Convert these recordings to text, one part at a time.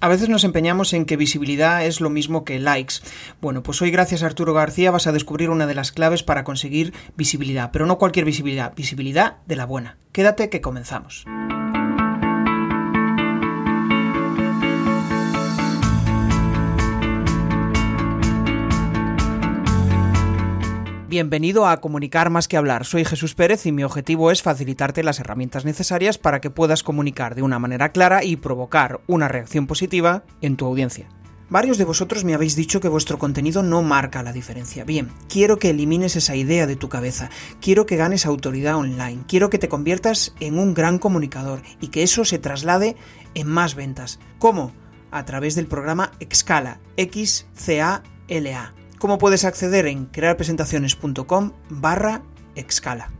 A veces nos empeñamos en que visibilidad es lo mismo que likes. Bueno, pues hoy gracias a Arturo García vas a descubrir una de las claves para conseguir visibilidad, pero no cualquier visibilidad, visibilidad de la buena. Quédate que comenzamos. Bienvenido a Comunicar más que hablar. Soy Jesús Pérez y mi objetivo es facilitarte las herramientas necesarias para que puedas comunicar de una manera clara y provocar una reacción positiva en tu audiencia. Varios de vosotros me habéis dicho que vuestro contenido no marca la diferencia. Bien, quiero que elimines esa idea de tu cabeza, quiero que ganes autoridad online, quiero que te conviertas en un gran comunicador y que eso se traslade en más ventas. ¿Cómo? A través del programa Excala, X-C-A-L-A. ¿Cómo puedes acceder en crearpresentaciones.com barra Excala?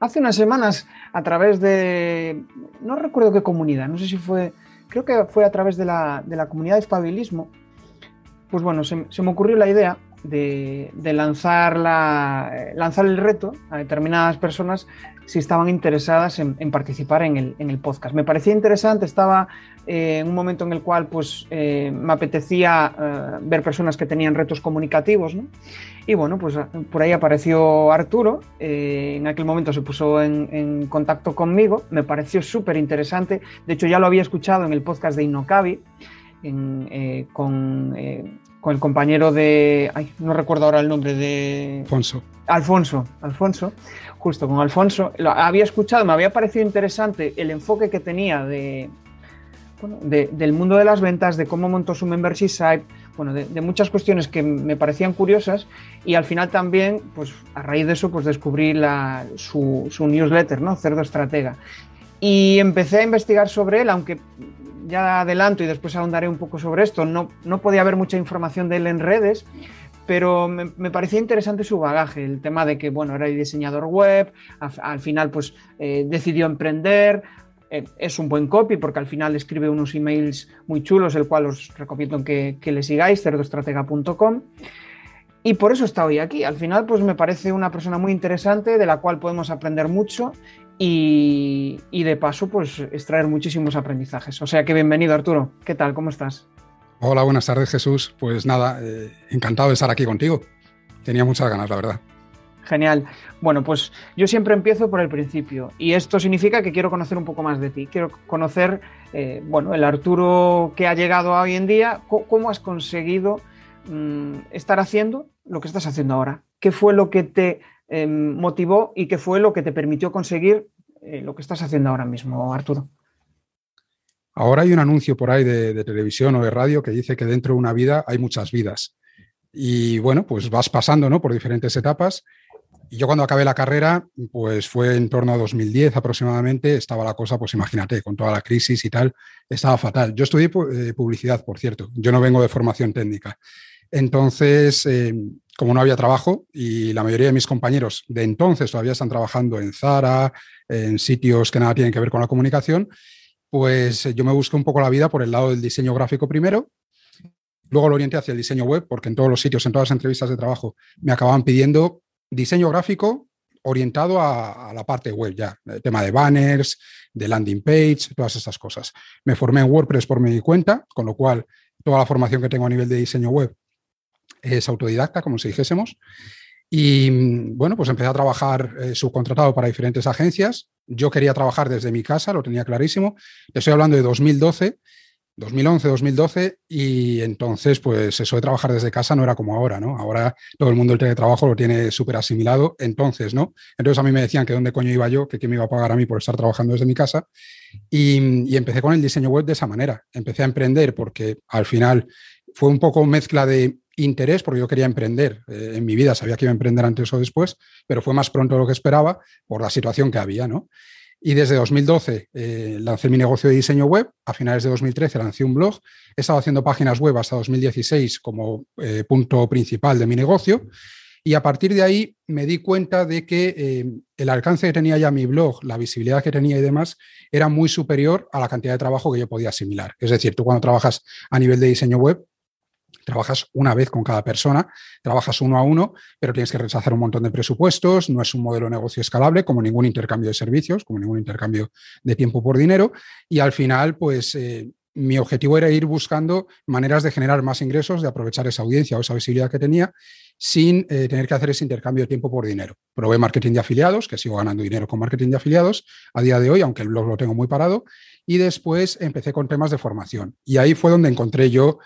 Hace unas semanas, a través de... no recuerdo qué comunidad, no sé si fue... creo que fue a través de la, de la comunidad de espabilismo, pues bueno, se, me ocurrió la idea de, lanzar, la, lanzar el reto a determinadas personas si estaban interesadas en, participar en el, podcast. Me parecía interesante, estaba eh, en un momento en el cual pues, eh, me apetecía eh, ver personas que tenían retos comunicativos. Y bueno, pues por ahí apareció Arturo, en aquel momento se puso en, contacto conmigo, me pareció súper interesante, de hecho ya lo había escuchado en el podcast de Innocabi. con, con, el compañero de. Ay, no recuerdo ahora el nombre de. Alfonso. Alfonso, Alfonso justo con Alfonso, lo había escuchado, me había parecido interesante el enfoque que tenía de, del mundo de las ventas, de cómo montó su membership site, bueno, de, muchas cuestiones que me parecían curiosas y al final también, pues a raíz de eso, pues descubrí la, su, newsletter, ¿no? Cerdo Estratega. Y empecé a investigar sobre él, aunque ya adelanto y después ahondaré un poco sobre esto, no, no podía haber mucha información de él en redes, pero me, parecía interesante su bagaje, el tema de que, bueno, era diseñador web, al, final pues eh, decidió emprender, eh, es un buen copy porque al final escribe unos emails muy chulos, el cual os recomiendo que, le sigáis, cerdoestratega.com. Y por eso está hoy aquí. Al final, pues me parece una persona muy interesante de la cual podemos aprender mucho y, y de paso, pues extraer muchísimos aprendizajes. O sea que bienvenido, Arturo. ¿Qué tal? ¿Cómo estás? Hola, buenas tardes Jesús. Pues nada, eh, encantado de estar aquí contigo. Tenía muchas ganas, la verdad. Genial. Bueno, pues yo siempre empiezo por el principio y esto significa que quiero conocer un poco más de ti. Quiero conocer, eh, bueno, el Arturo que ha llegado a hoy en día, cómo has conseguido mm, estar haciendo lo que estás haciendo ahora. ¿Qué fue lo que te em, motivó y qué fue lo que te permitió conseguir eh, lo que estás haciendo ahora mismo, Arturo? Ahora hay un anuncio por ahí de, televisión o de radio que dice que dentro de una vida hay muchas vidas. Y bueno, pues vas pasando ¿no? por diferentes etapas. Y yo cuando acabé la carrera, pues fue en torno a 2010 aproximadamente, estaba la cosa, pues imagínate, con toda la crisis y tal, estaba fatal. Yo estudié eh, publicidad, por cierto, yo no vengo de formación técnica. Entonces, eh, como no había trabajo y la mayoría de mis compañeros de entonces todavía están trabajando en Zara, en sitios que nada tienen que ver con la comunicación, pues eh, yo me busqué un poco la vida por el lado del diseño gráfico primero, luego lo orienté hacia el diseño web, porque en todos los sitios, en todas las entrevistas de trabajo, me acababan pidiendo diseño gráfico orientado a, la parte web ya, el tema de banners, de landing page, todas estas cosas. Me formé en WordPress por mi cuenta, con lo cual toda la formación que tengo a nivel de diseño web es autodidacta, como si dijésemos. Y mm, bueno, pues empecé a trabajar eh, subcontratado para diferentes agencias. Yo quería trabajar desde mi casa, lo tenía clarísimo. Estoy hablando de 2012, 2011, 2012, y entonces, pues eso de trabajar desde casa no era como ahora, ¿no? Ahora todo el mundo el teletrabajo lo tiene súper asimilado, entonces, ¿no? Entonces a mí me decían que dónde coño iba yo, que quién me iba a pagar a mí por estar trabajando desde mi casa, y, y empecé con el diseño web de esa manera. Empecé a emprender porque al final fue un poco mezcla de interés, porque yo quería emprender eh, en mi vida, sabía que iba a emprender antes o después, pero fue más pronto de lo que esperaba por la situación que había, ¿no? Y desde 2012 eh, lancé mi negocio de diseño web, a finales de 2013 lancé un blog, he estado haciendo páginas web hasta 2016 como eh, punto principal de mi negocio y a partir de ahí me di cuenta de que el alcance que tenía ya mi blog, la visibilidad que tenía y demás, era muy superior a la cantidad de trabajo que yo podía asimilar. Es decir, tú cuando trabajas a nivel de diseño web, Trabajas una vez con cada persona, trabajas uno a uno, pero tienes que rechazar un montón de presupuestos, no es un modelo de negocio escalable como ningún intercambio de servicios, como ningún intercambio de tiempo por dinero, y al final, pues eh, mi objetivo era ir buscando maneras de generar más ingresos, de aprovechar esa audiencia o esa visibilidad que tenía sin eh, tener que hacer ese intercambio de tiempo por dinero. Probé marketing de afiliados, que sigo ganando dinero con marketing de afiliados a día de hoy, aunque el blog lo tengo muy parado, y después empecé con temas de formación. Y ahí fue donde encontré yo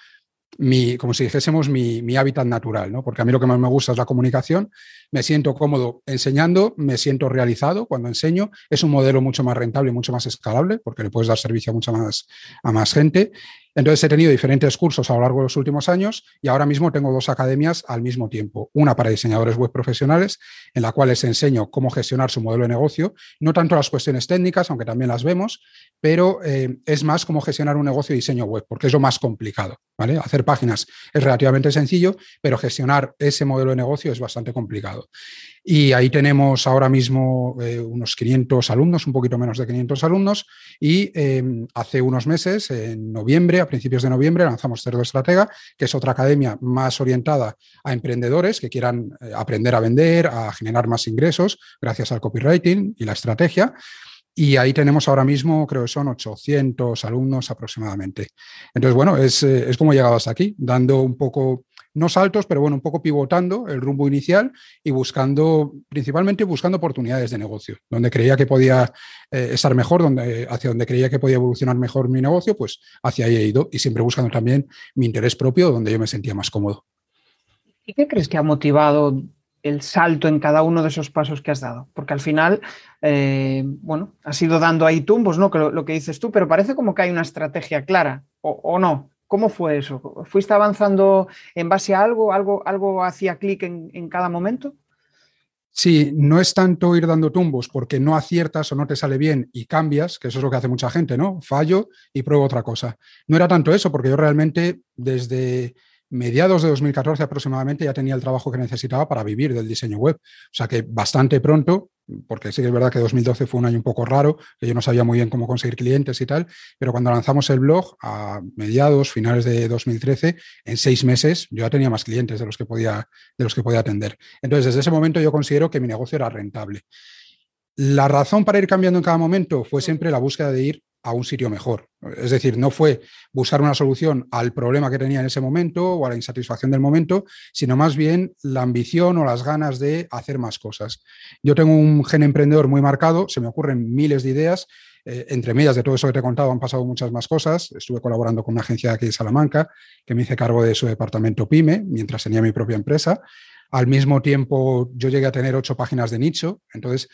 mi, como si dijésemos, mi, mi, hábitat natural, ¿no? Porque a mí lo que más me gusta es la comunicación, me siento cómodo enseñando, me siento realizado cuando enseño, es un modelo mucho más rentable mucho más escalable, porque le puedes dar servicio a mucha más, a más gente. Entonces he tenido diferentes cursos a lo largo de los últimos años y ahora mismo tengo dos academias al mismo tiempo. Una para diseñadores web profesionales, en la cual les enseño cómo gestionar su modelo de negocio, no tanto las cuestiones técnicas, aunque también las vemos, pero eh, es más cómo gestionar un negocio de diseño web, porque es lo más complicado. ¿vale? Hacer páginas es relativamente sencillo, pero gestionar ese modelo de negocio es bastante complicado. Y ahí tenemos ahora mismo eh, unos 500 alumnos, un poquito menos de 500 alumnos, y eh, hace unos meses, en noviembre, a principios de noviembre, lanzamos Cerdo Estratega, que es otra academia más orientada a emprendedores que quieran eh, aprender a vender, a generar más ingresos gracias al copywriting y la estrategia. Y ahí tenemos ahora mismo, creo que son 800 alumnos aproximadamente. Entonces, bueno, es, es como he llegado hasta aquí, dando un poco no saltos, pero bueno, un poco pivotando el rumbo inicial y buscando, principalmente buscando oportunidades de negocio, donde creía que podía eh, estar mejor, donde, hacia donde creía que podía evolucionar mejor mi negocio, pues hacia ahí he ido y siempre buscando también mi interés propio, donde yo me sentía más cómodo. ¿Y qué crees que ha motivado el salto en cada uno de esos pasos que has dado? Porque al final, eh, bueno, has ido dando ahí tumbos, ¿no? Lo, que dices tú, pero parece como que hay una estrategia clara, o no. ¿Cómo fue eso? ¿Fuiste avanzando en base a algo? ¿Algo, algo hacía clic en, cada momento? Sí, no es tanto ir dando tumbos porque no aciertas o no te sale bien y cambias, que eso es lo que hace mucha gente, ¿no? Fallo y pruebo otra cosa. No era tanto eso, porque yo realmente desde mediados de 2014 aproximadamente ya tenía el trabajo que necesitaba para vivir del diseño web. O sea que bastante pronto porque sí que es verdad que 2012 fue un año un poco raro, que yo no sabía muy bien cómo conseguir clientes y tal, pero cuando lanzamos el blog a mediados, finales de 2013, en seis meses yo ya tenía más clientes de los que podía, de los que podía atender. Entonces, desde ese momento yo considero que mi negocio era rentable. La razón para ir cambiando en cada momento fue siempre la búsqueda de ir a un sitio mejor. Es decir, no fue buscar una solución al problema que tenía en ese momento o a la insatisfacción del momento, sino más bien la ambición o las ganas de hacer más cosas. Yo tengo un gen emprendedor muy marcado, se me ocurren miles de ideas. Eh, entre medias de todo eso que te he contado han pasado muchas más cosas. Estuve colaborando con una agencia aquí de Salamanca que me hice cargo de su departamento PyME mientras tenía mi propia empresa. Al mismo tiempo, yo llegué a tener ocho páginas de nicho. Entonces,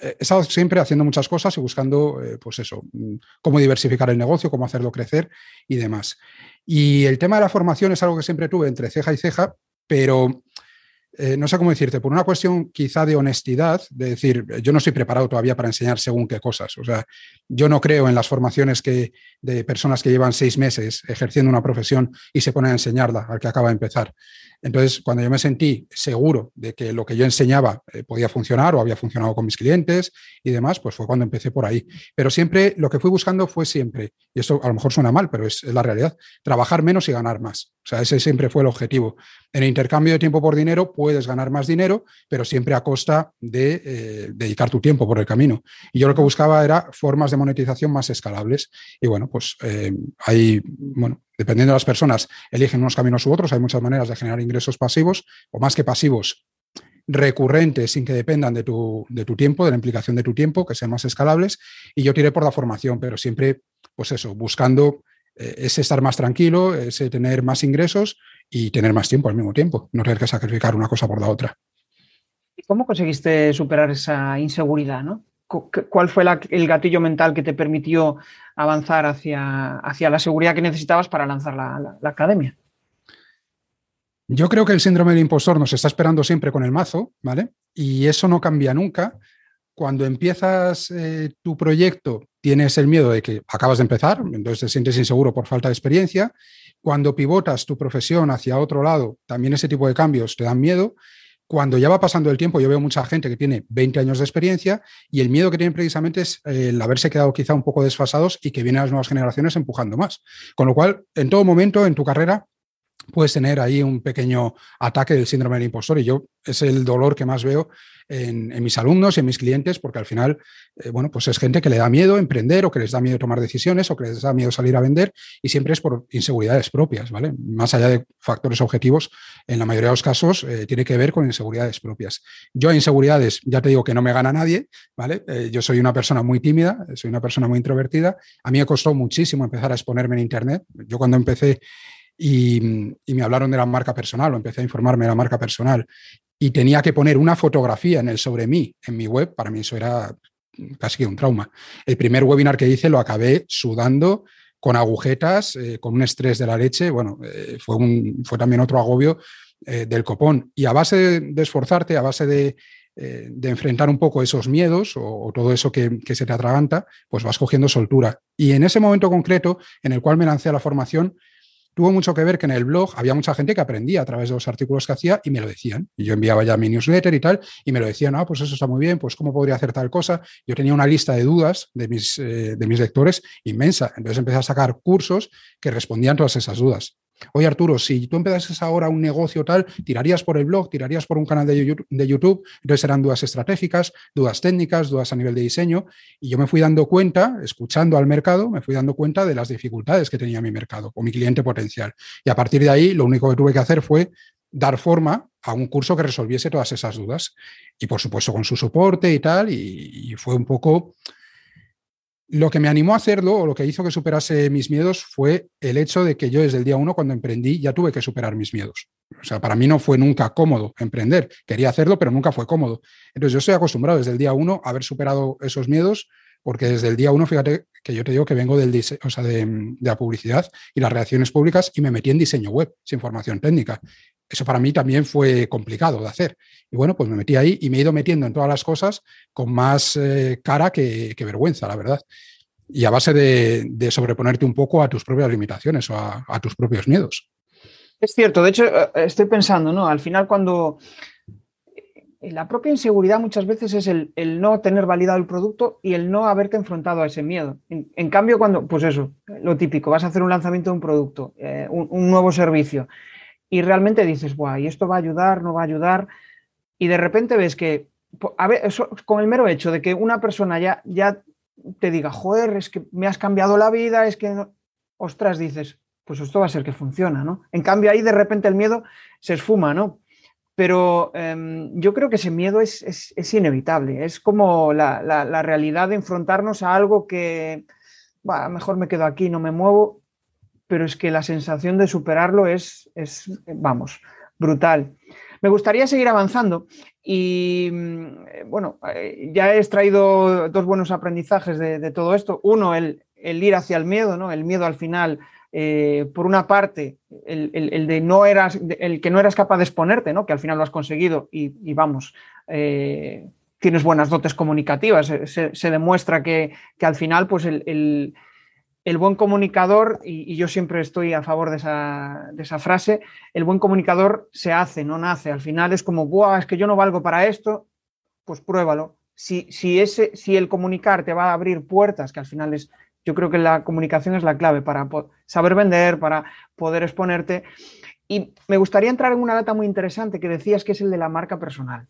he estado siempre haciendo muchas cosas y buscando, eh, pues eso, mm, cómo diversificar el negocio, cómo hacerlo crecer y demás. Y el tema de la formación es algo que siempre tuve entre ceja y ceja, pero eh, no sé cómo decirte, por una cuestión quizá de honestidad, de decir, yo no estoy preparado todavía para enseñar según qué cosas. O sea, yo no creo en las formaciones que, de personas que llevan seis meses ejerciendo una profesión y se ponen a enseñarla al que acaba de empezar. Entonces, cuando yo me sentí seguro de que lo que yo enseñaba eh, podía funcionar o había funcionado con mis clientes y demás, pues fue cuando empecé por ahí. Pero siempre lo que fui buscando fue siempre, y esto a lo mejor suena mal, pero es, la realidad, trabajar menos y ganar más. O sea, ese siempre fue el objetivo. En intercambio de tiempo por dinero puedes ganar más dinero, pero siempre a costa de eh, dedicar tu tiempo por el camino. Y yo lo que buscaba era formas de monetización más escalables. Y bueno, pues eh, hay, bueno, dependiendo de las personas, eligen unos caminos u otros. Hay muchas maneras de generar ingresos pasivos, o más que pasivos, recurrentes sin que dependan de tu, de tu tiempo, de la implicación de tu tiempo, que sean más escalables. Y yo tiré por la formación, pero siempre, pues eso, buscando eh, ese estar más tranquilo, ese tener más ingresos y tener más tiempo al mismo tiempo, no tener que sacrificar una cosa por la otra. ¿Y cómo conseguiste superar esa inseguridad? ¿no? ¿Cuál fue el gatillo mental que te permitió avanzar hacia, hacia la seguridad que necesitabas para lanzar la, academia? Yo creo que el síndrome del impostor nos está esperando siempre con el mazo, ¿vale? Y eso no cambia nunca. Cuando empiezas eh, tu proyecto, tienes el miedo de que acabas de empezar, entonces te sientes inseguro por falta de experiencia. Cuando pivotas tu profesión hacia otro lado, también ese tipo de cambios te dan miedo. Cuando ya va pasando el tiempo, yo veo mucha gente que tiene 20 años de experiencia y el miedo que tienen precisamente es el haberse quedado quizá un poco desfasados y que vienen las nuevas generaciones empujando más. Con lo cual, en todo momento en tu carrera puedes tener ahí un pequeño ataque del síndrome del impostor y yo es el dolor que más veo en, mis alumnos y en mis clientes porque al final, eh, bueno, pues es gente que le da miedo emprender o que les da miedo tomar decisiones o que les da miedo salir a vender y siempre es por inseguridades propias, ¿vale? Más allá de factores objetivos, en la mayoría de los casos eh, tiene que ver con inseguridades propias. Yo inseguridades, ya te digo que no me gana nadie, ¿vale? Eh, yo soy una persona muy tímida, soy una persona muy introvertida. A mí me costó muchísimo empezar a exponerme en Internet. Yo cuando empecé y, me hablaron de la marca personal o empecé a informarme de la marca personal y tenía que poner una fotografía en el sobre mí en mi web, para mí eso era casi que un trauma. El primer webinar que hice lo acabé sudando con agujetas, eh, con un estrés de la leche. Bueno, eh, fue, un, fue también otro agobio eh, del copón. Y a base de, esforzarte, a base de, enfrentar un poco esos miedos o, todo eso que, que, se te atraganta, pues vas cogiendo soltura. Y en ese momento concreto en el cual me lancé a la formación, tuvo mucho que ver que en el blog había mucha gente que aprendía a través de los artículos que hacía y me lo decían. Y yo enviaba ya mi newsletter y tal, y me lo decían, ah, pues eso está muy bien, pues cómo podría hacer tal cosa. Yo tenía una lista de dudas de mis, eh, de mis lectores inmensa. Entonces empecé a sacar cursos que respondían todas esas dudas. Oye, Arturo, si tú empezases ahora un negocio tal, tirarías por el blog, tirarías por un canal de YouTube, entonces eran dudas estratégicas, dudas técnicas, dudas a nivel de diseño, y yo me fui dando cuenta, escuchando al mercado, me fui dando cuenta de las dificultades que tenía mi mercado o mi cliente potencial. Y a partir de ahí, lo único que tuve que hacer fue dar forma a un curso que resolviese todas esas dudas. Y por supuesto con su soporte y tal, y fue un poco lo que me animó a hacerlo o lo que hizo que superase mis miedos fue el hecho de que yo desde el día uno cuando emprendí ya tuve que superar mis miedos. O sea, para mí no fue nunca cómodo emprender. Quería hacerlo, pero nunca fue cómodo. Entonces yo estoy acostumbrado desde el día uno a haber superado esos miedos porque desde el día uno, fíjate que yo te digo que vengo del de, de, la publicidad y las relaciones públicas y me metí en diseño web, sin formación técnica eso para mí también fue complicado de hacer. Y bueno, pues me metí ahí y me he ido metiendo en todas las cosas con más eh, cara que, vergüenza, la verdad. Y a base de, sobreponerte un poco a tus propias limitaciones o a, tus propios miedos. Es cierto, de hecho, eh, estoy pensando, ¿no? Al final, cuando eh, la propia inseguridad muchas veces es el, no tener validado el producto y el no haberte enfrentado a ese miedo. En, cambio, cuando, pues eso, lo típico, vas a hacer un lanzamiento de un producto, un, nuevo servicio y realmente dices, guay, ¿y esto va a ayudar, no va a ayudar? Y de repente ves que, a ver, con el mero hecho de que una persona ya, ya te diga, joder, es que me has cambiado la vida, es que, ostras, dices, pues esto va a ser que funciona, ¿no? En cambio ahí de repente el miedo se esfuma, ¿no? Pero em, yo creo que ese miedo es, es, inevitable, es como la, la, realidad de enfrentarnos a algo que, bah, mejor me quedo aquí, no me muevo, pero es que la sensación de superarlo es, es vamos, brutal. Me gustaría seguir avanzando y, mm, bueno, eh, ya he extraído dos buenos aprendizajes de, todo esto. Uno, el, ir hacia el miedo, ¿no? El miedo al final, eh, por una parte, el, de no eras, el que no eras capaz de exponerte, ¿no? Que al final lo has conseguido y, vamos, eh, tienes buenas dotes comunicativas. Se, demuestra que, que, al final, pues el el buen comunicador, y, yo siempre estoy a favor de esa, frase, el buen comunicador se hace, no nace. Al final es como, Buah, es que yo no valgo para esto, pues pruébalo. Si, si, ese, si el comunicar te va a abrir puertas, que al final es, yo creo que la comunicación es la clave para saber vender, para poder exponerte. Y me gustaría entrar en una data muy interesante que decías que es el de la marca personal.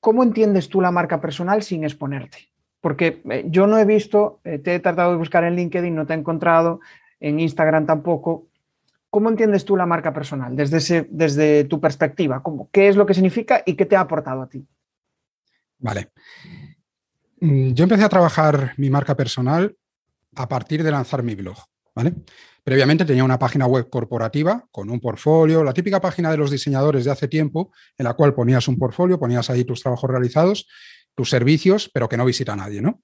¿Cómo entiendes tú la marca personal sin exponerte? Porque eh, yo no he visto, eh, te he tratado de buscar en LinkedIn, no te he encontrado, en Instagram tampoco. ¿Cómo entiendes tú la marca personal desde, desde tu perspectiva? ¿Qué es lo que significa y qué te ha aportado a ti? Vale. Mm, yo empecé a trabajar mi marca personal a partir de lanzar mi blog. ¿vale? Previamente tenía una página web corporativa con un portfolio, la típica página de los diseñadores de hace tiempo, en la cual ponías un portfolio, ponías ahí tus trabajos realizados tus servicios, pero que no visita a nadie, ¿no?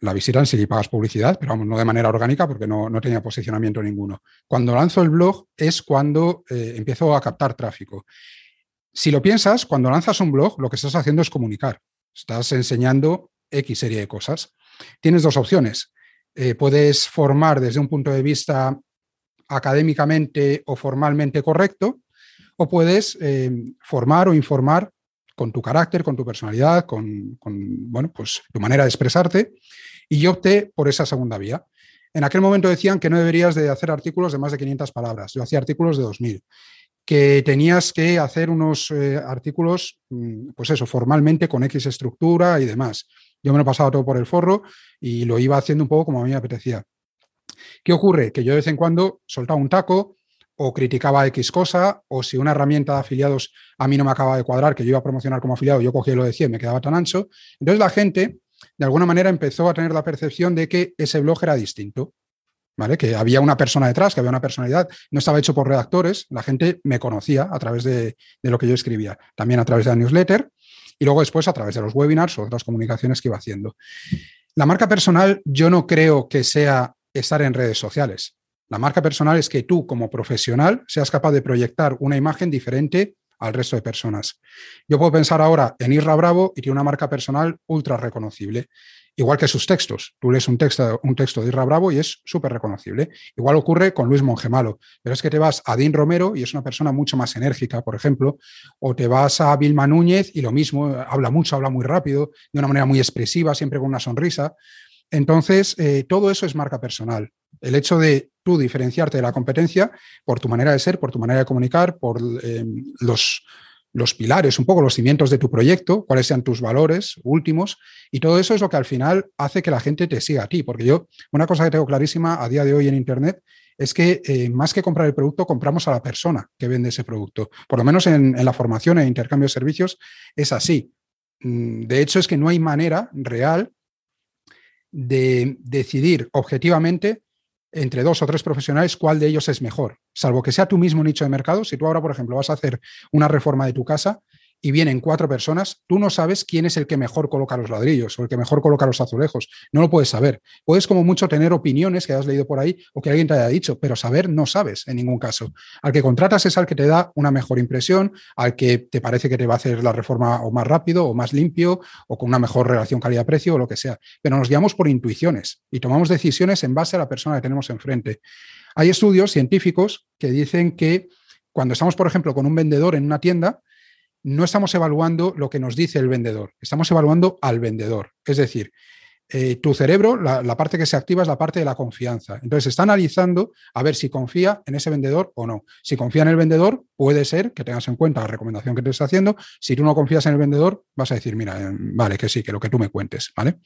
La visitan si pagas publicidad, pero vamos, no de manera orgánica porque no, tenía posicionamiento ninguno. Cuando lanzo el blog es cuando eh, empiezo a captar tráfico. Si lo piensas, cuando lanzas un blog, lo que estás haciendo es comunicar. Estás enseñando X serie de cosas. Tienes dos opciones. Eh, puedes formar desde un punto de vista académicamente o formalmente correcto, o puedes eh, formar o informar con tu carácter, con tu personalidad, con, bueno, pues tu manera de expresarte. Y yo opté por esa segunda vía. En aquel momento decían que no deberías de hacer artículos de más de 500 palabras. Yo hacía artículos de 2000 que tenías que hacer unos eh, artículos, mm, pues eso, formalmente con X estructura y demás. Yo me lo pasaba todo por el forro y lo iba haciendo un poco como a mí me apetecía. ¿Qué ocurre? Que yo de vez en cuando soltaba un taco o criticaba X cosa, o si una herramienta de afiliados a mí no me acaba de cuadrar, que yo iba a promocionar como afiliado, yo cogía lo decía y me quedaba tan ancho. Entonces la gente, de alguna manera, empezó a tener la percepción de que ese blog era distinto. ¿Vale? Que había una persona detrás, que había una personalidad, no estaba hecho por redactores, la gente me conocía a través de, de lo que yo escribía, también a través de la newsletter y luego después a través de los webinars o otras comunicaciones que iba haciendo. La marca personal yo no creo que sea estar en redes sociales. La marca personal es que tú como profesional seas capaz de proyectar una imagen diferente al resto de personas. Yo puedo pensar ahora en Irra Bravo y tiene una marca personal ultra reconocible, igual que sus textos. Tú lees un texto, de Irra Bravo y es súper reconocible. Igual ocurre con Luis Mongemalo, pero es que te vas a Dean Romero y es una persona mucho más enérgica, por ejemplo, o te vas a Vilma Núñez y lo mismo, habla mucho, habla muy rápido, de una manera muy expresiva, siempre con una sonrisa. Entonces, eh, todo eso es marca personal. El hecho de tú diferenciarte de la competencia por tu manera de ser, por tu manera de comunicar, por eh, los, los pilares, un poco los cimientos de tu proyecto, cuáles sean tus valores últimos, y todo eso es lo que al final hace que la gente te siga a ti. Porque yo, una cosa que tengo clarísima a día de hoy en Internet es que eh, más que comprar el producto, compramos a la persona que vende ese producto. Por lo menos en, en la formación e intercambio de servicios es así. Mm, de hecho, es que no hay manera real de decidir objetivamente entre dos o tres profesionales cuál de ellos es mejor, salvo que sea tu mismo nicho de mercado. Si tú ahora, por ejemplo, vas a hacer una reforma de tu casa, y vienen cuatro personas, tú no sabes quién es el que mejor coloca los ladrillos o el que mejor coloca los azulejos. No lo puedes saber. Puedes como mucho tener opiniones que has leído por ahí o que alguien te haya dicho, pero saber no sabes en ningún caso. Al que contratas es al que te da una mejor impresión, al que te parece que te va a hacer la reforma o más rápido o más limpio o con una mejor relación calidad-precio o lo que sea. Pero nos guiamos por intuiciones y tomamos decisiones en base a la persona que tenemos enfrente. Hay estudios científicos que dicen que cuando estamos, por ejemplo, con un vendedor en una tienda, no estamos evaluando lo que nos dice el vendedor, estamos evaluando al vendedor. Es decir, eh, tu cerebro, la, parte que se activa es la parte de la confianza. Entonces, está analizando a ver si confía en ese vendedor o no. Si confía en el vendedor, puede ser que tengas en cuenta la recomendación que te está haciendo. Si tú no confías en el vendedor, vas a decir, mira, eh, vale, que sí, que lo que tú me cuentes, ¿vale?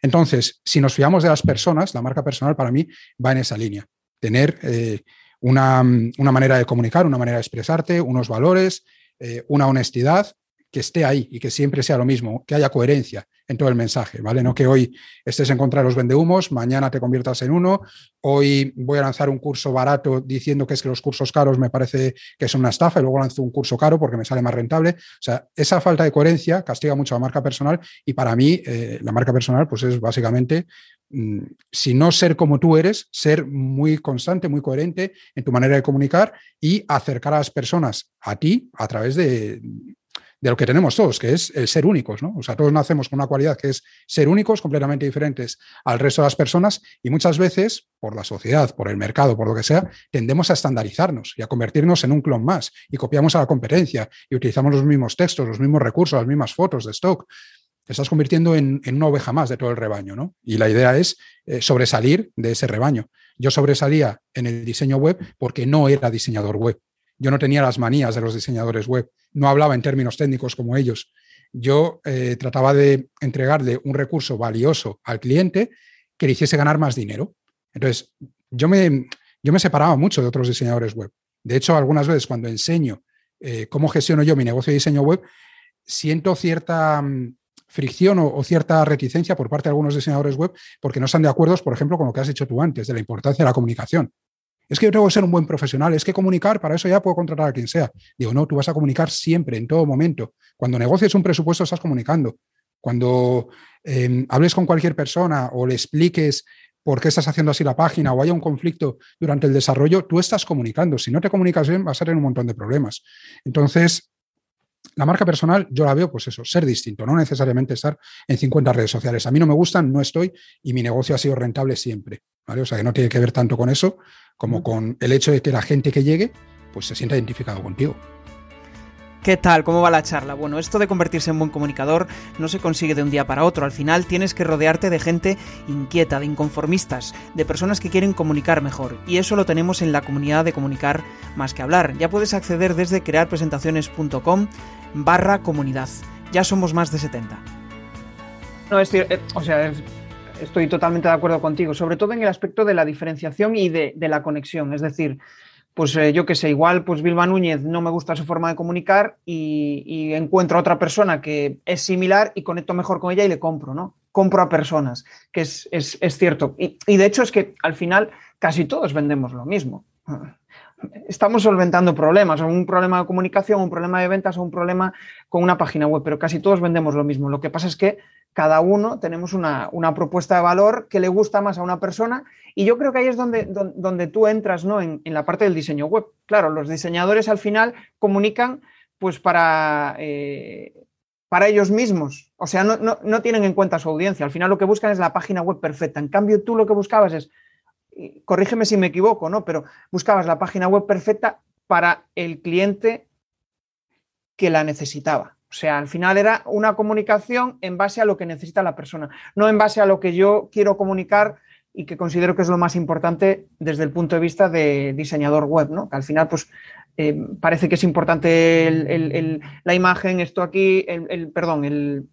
Entonces, si nos fiamos de las personas, la marca personal para mí va en esa línea. Tener eh, una, una manera de comunicar, una manera de expresarte, unos valores, eh, una honestidad que esté ahí y que siempre sea lo mismo, que haya coherencia en todo el mensaje, ¿vale? No que hoy estés en contra de los vendehumos, mañana te conviertas en uno, hoy voy a lanzar un curso barato diciendo que es que los cursos caros me parece que es una estafa y luego lanzo un curso caro porque me sale más rentable. O sea, esa falta de coherencia castiga mucho a la marca personal y para mí eh, la marca personal pues es básicamente si no ser como tú eres, ser muy constante, muy coherente en tu manera de comunicar y acercar a las personas a ti a través de, de lo que tenemos todos, que es el ser únicos, ¿no? O sea, todos nacemos con una cualidad que es ser únicos, completamente diferentes al resto de las personas y muchas veces, por la sociedad, por el mercado, por lo que sea, tendemos a estandarizarnos y a convertirnos en un clon más y copiamos a la competencia y utilizamos los mismos textos, los mismos recursos, las mismas fotos de stock. Estás convirtiendo en, en una oveja más de todo el rebaño, ¿no? Y la idea es eh, sobresalir de ese rebaño. Yo sobresalía en el diseño web porque no era diseñador web yo no tenía las manías de los diseñadores web, no hablaba en términos técnicos como ellos. Yo eh, trataba de entregarle un recurso valioso al cliente que le hiciese ganar más dinero. Entonces, yo me, yo me separaba mucho de otros diseñadores web. De hecho, algunas veces cuando enseño eh, cómo gestiono yo mi negocio de diseño web, siento cierta mm, fricción o, cierta reticencia por parte de algunos diseñadores web porque no están de acuerdo, por ejemplo, con lo que has hecho tú antes, de la importancia de la comunicación es que yo tengo que ser un buen profesional, es que comunicar, para eso ya puedo contratar a quien sea. Digo, no, tú vas a comunicar siempre, en todo momento. Cuando negocies un presupuesto, estás comunicando. Cuando eh, hables con cualquier persona o le expliques por qué estás haciendo así la página o haya un conflicto durante el desarrollo, tú estás comunicando. Si no te comunicas bien, vas a tener un montón de problemas. Entonces, la marca personal, yo la veo, pues eso, ser distinto, no necesariamente estar en 50 redes sociales. A mí no me gustan, no estoy y mi negocio ha sido rentable siempre. ¿vale? O sea que no tiene que ver tanto con eso como con el hecho de que la gente que llegue pues se sienta identificado contigo. ¿Qué tal? ¿Cómo va la charla? Bueno, esto de convertirse en buen comunicador no se consigue de un día para otro. Al final tienes que rodearte de gente inquieta, de inconformistas, de personas que quieren comunicar mejor. Y eso lo tenemos en la comunidad de comunicar más que hablar. Ya puedes acceder desde crearpresentaciones.com barra comunidad. Ya somos más de 70. No, es eh, o sea, estoy totalmente de acuerdo contigo, sobre todo en el aspecto de la diferenciación y de, de la conexión. Es decir, pues eh, yo qué sé, igual pues Vilma Núñez no me gusta su forma de comunicar y, encuentro a otra persona que es similar y conecto mejor con ella y le compro, ¿no? Compro a personas, que es, cierto. Y, y, de hecho es que al final casi todos vendemos lo mismo. Estamos solventando problemas, un problema de comunicación, un problema de ventas o un problema con una página web, pero casi todos vendemos lo mismo. Lo que pasa es que cada uno tenemos una, propuesta de valor que le gusta más a una persona y yo creo que ahí es donde, donde, tú entras ¿no? En, la parte del diseño web. Claro, los diseñadores al final comunican pues para, eh, para ellos mismos, o sea, no, tienen en cuenta su audiencia, al final lo que buscan es la página web perfecta, en cambio tú lo que buscabas es, corrígeme si me equivoco, ¿no? pero buscabas la página web perfecta para el cliente que la necesitaba. O sea, al final era una comunicación en base a lo que necesita la persona, no en base a lo que yo quiero comunicar y que considero que es lo más importante desde el punto de vista de diseñador web, ¿no? Que al final, pues, eh, parece que es importante la imagen, esto aquí, el, perdón, el,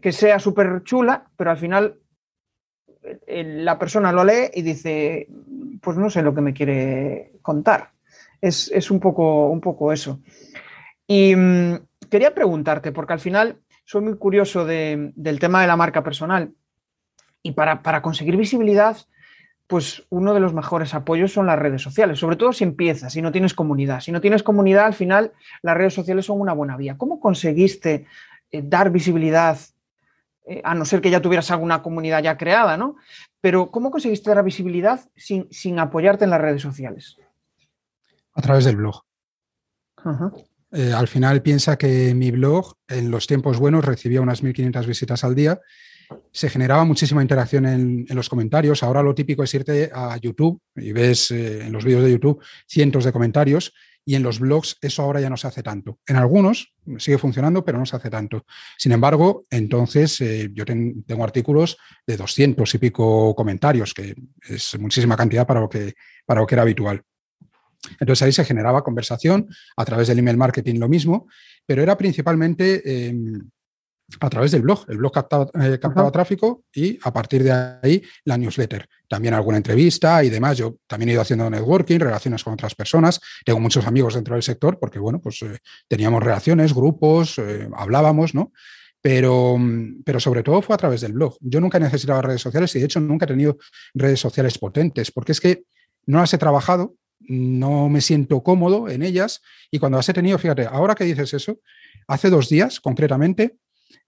que sea súper chula, pero al final la persona lo lee y dice, pues no sé lo que me quiere contar. Es, es un, poco, un poco eso. Y mm, quería preguntarte, porque al final soy muy curioso del tema de la marca personal y para, conseguir visibilidad, pues uno de los mejores apoyos son las redes sociales, sobre todo si empiezas, si no tienes comunidad. Si no tienes comunidad, al final las redes sociales son una buena vía. ¿Cómo conseguiste eh, dar visibilidad, eh, a no ser que ya tuvieras alguna comunidad ya creada, ¿no? Pero ¿cómo conseguiste dar visibilidad sin, sin apoyarte en las redes sociales? A través del blog. Ajá. Eh, al final piensa que mi blog en los tiempos buenos recibía unas 1.500 visitas al día. Se generaba muchísima interacción en, los comentarios. Ahora lo típico es irte a YouTube y ves eh, en los vídeos de YouTube cientos de comentarios y en los blogs eso ahora ya no se hace tanto. En algunos sigue funcionando, pero no se hace tanto. Sin embargo, entonces eh, yo tengo artículos de 200 y pico comentarios, que es muchísima cantidad para lo que, para lo que era habitual. Entonces ahí se generaba conversación, a través del email marketing lo mismo, pero era principalmente em, a través del blog. El blog captaba, eh, tráfico y a partir de ahí la newsletter. También alguna entrevista y demás. Yo también he ido haciendo networking, relaciones con otras personas. Tengo muchos amigos dentro del sector porque, bueno, pues eh, teníamos relaciones, grupos, eh, hablábamos, ¿no? Pero, pero, sobre todo fue a través del blog. Yo nunca he necesitado redes sociales y de hecho nunca he tenido redes sociales potentes porque es que no las he trabajado, no me siento cómodo en ellas y cuando las he tenido, fíjate, ahora que dices eso, hace dos días concretamente,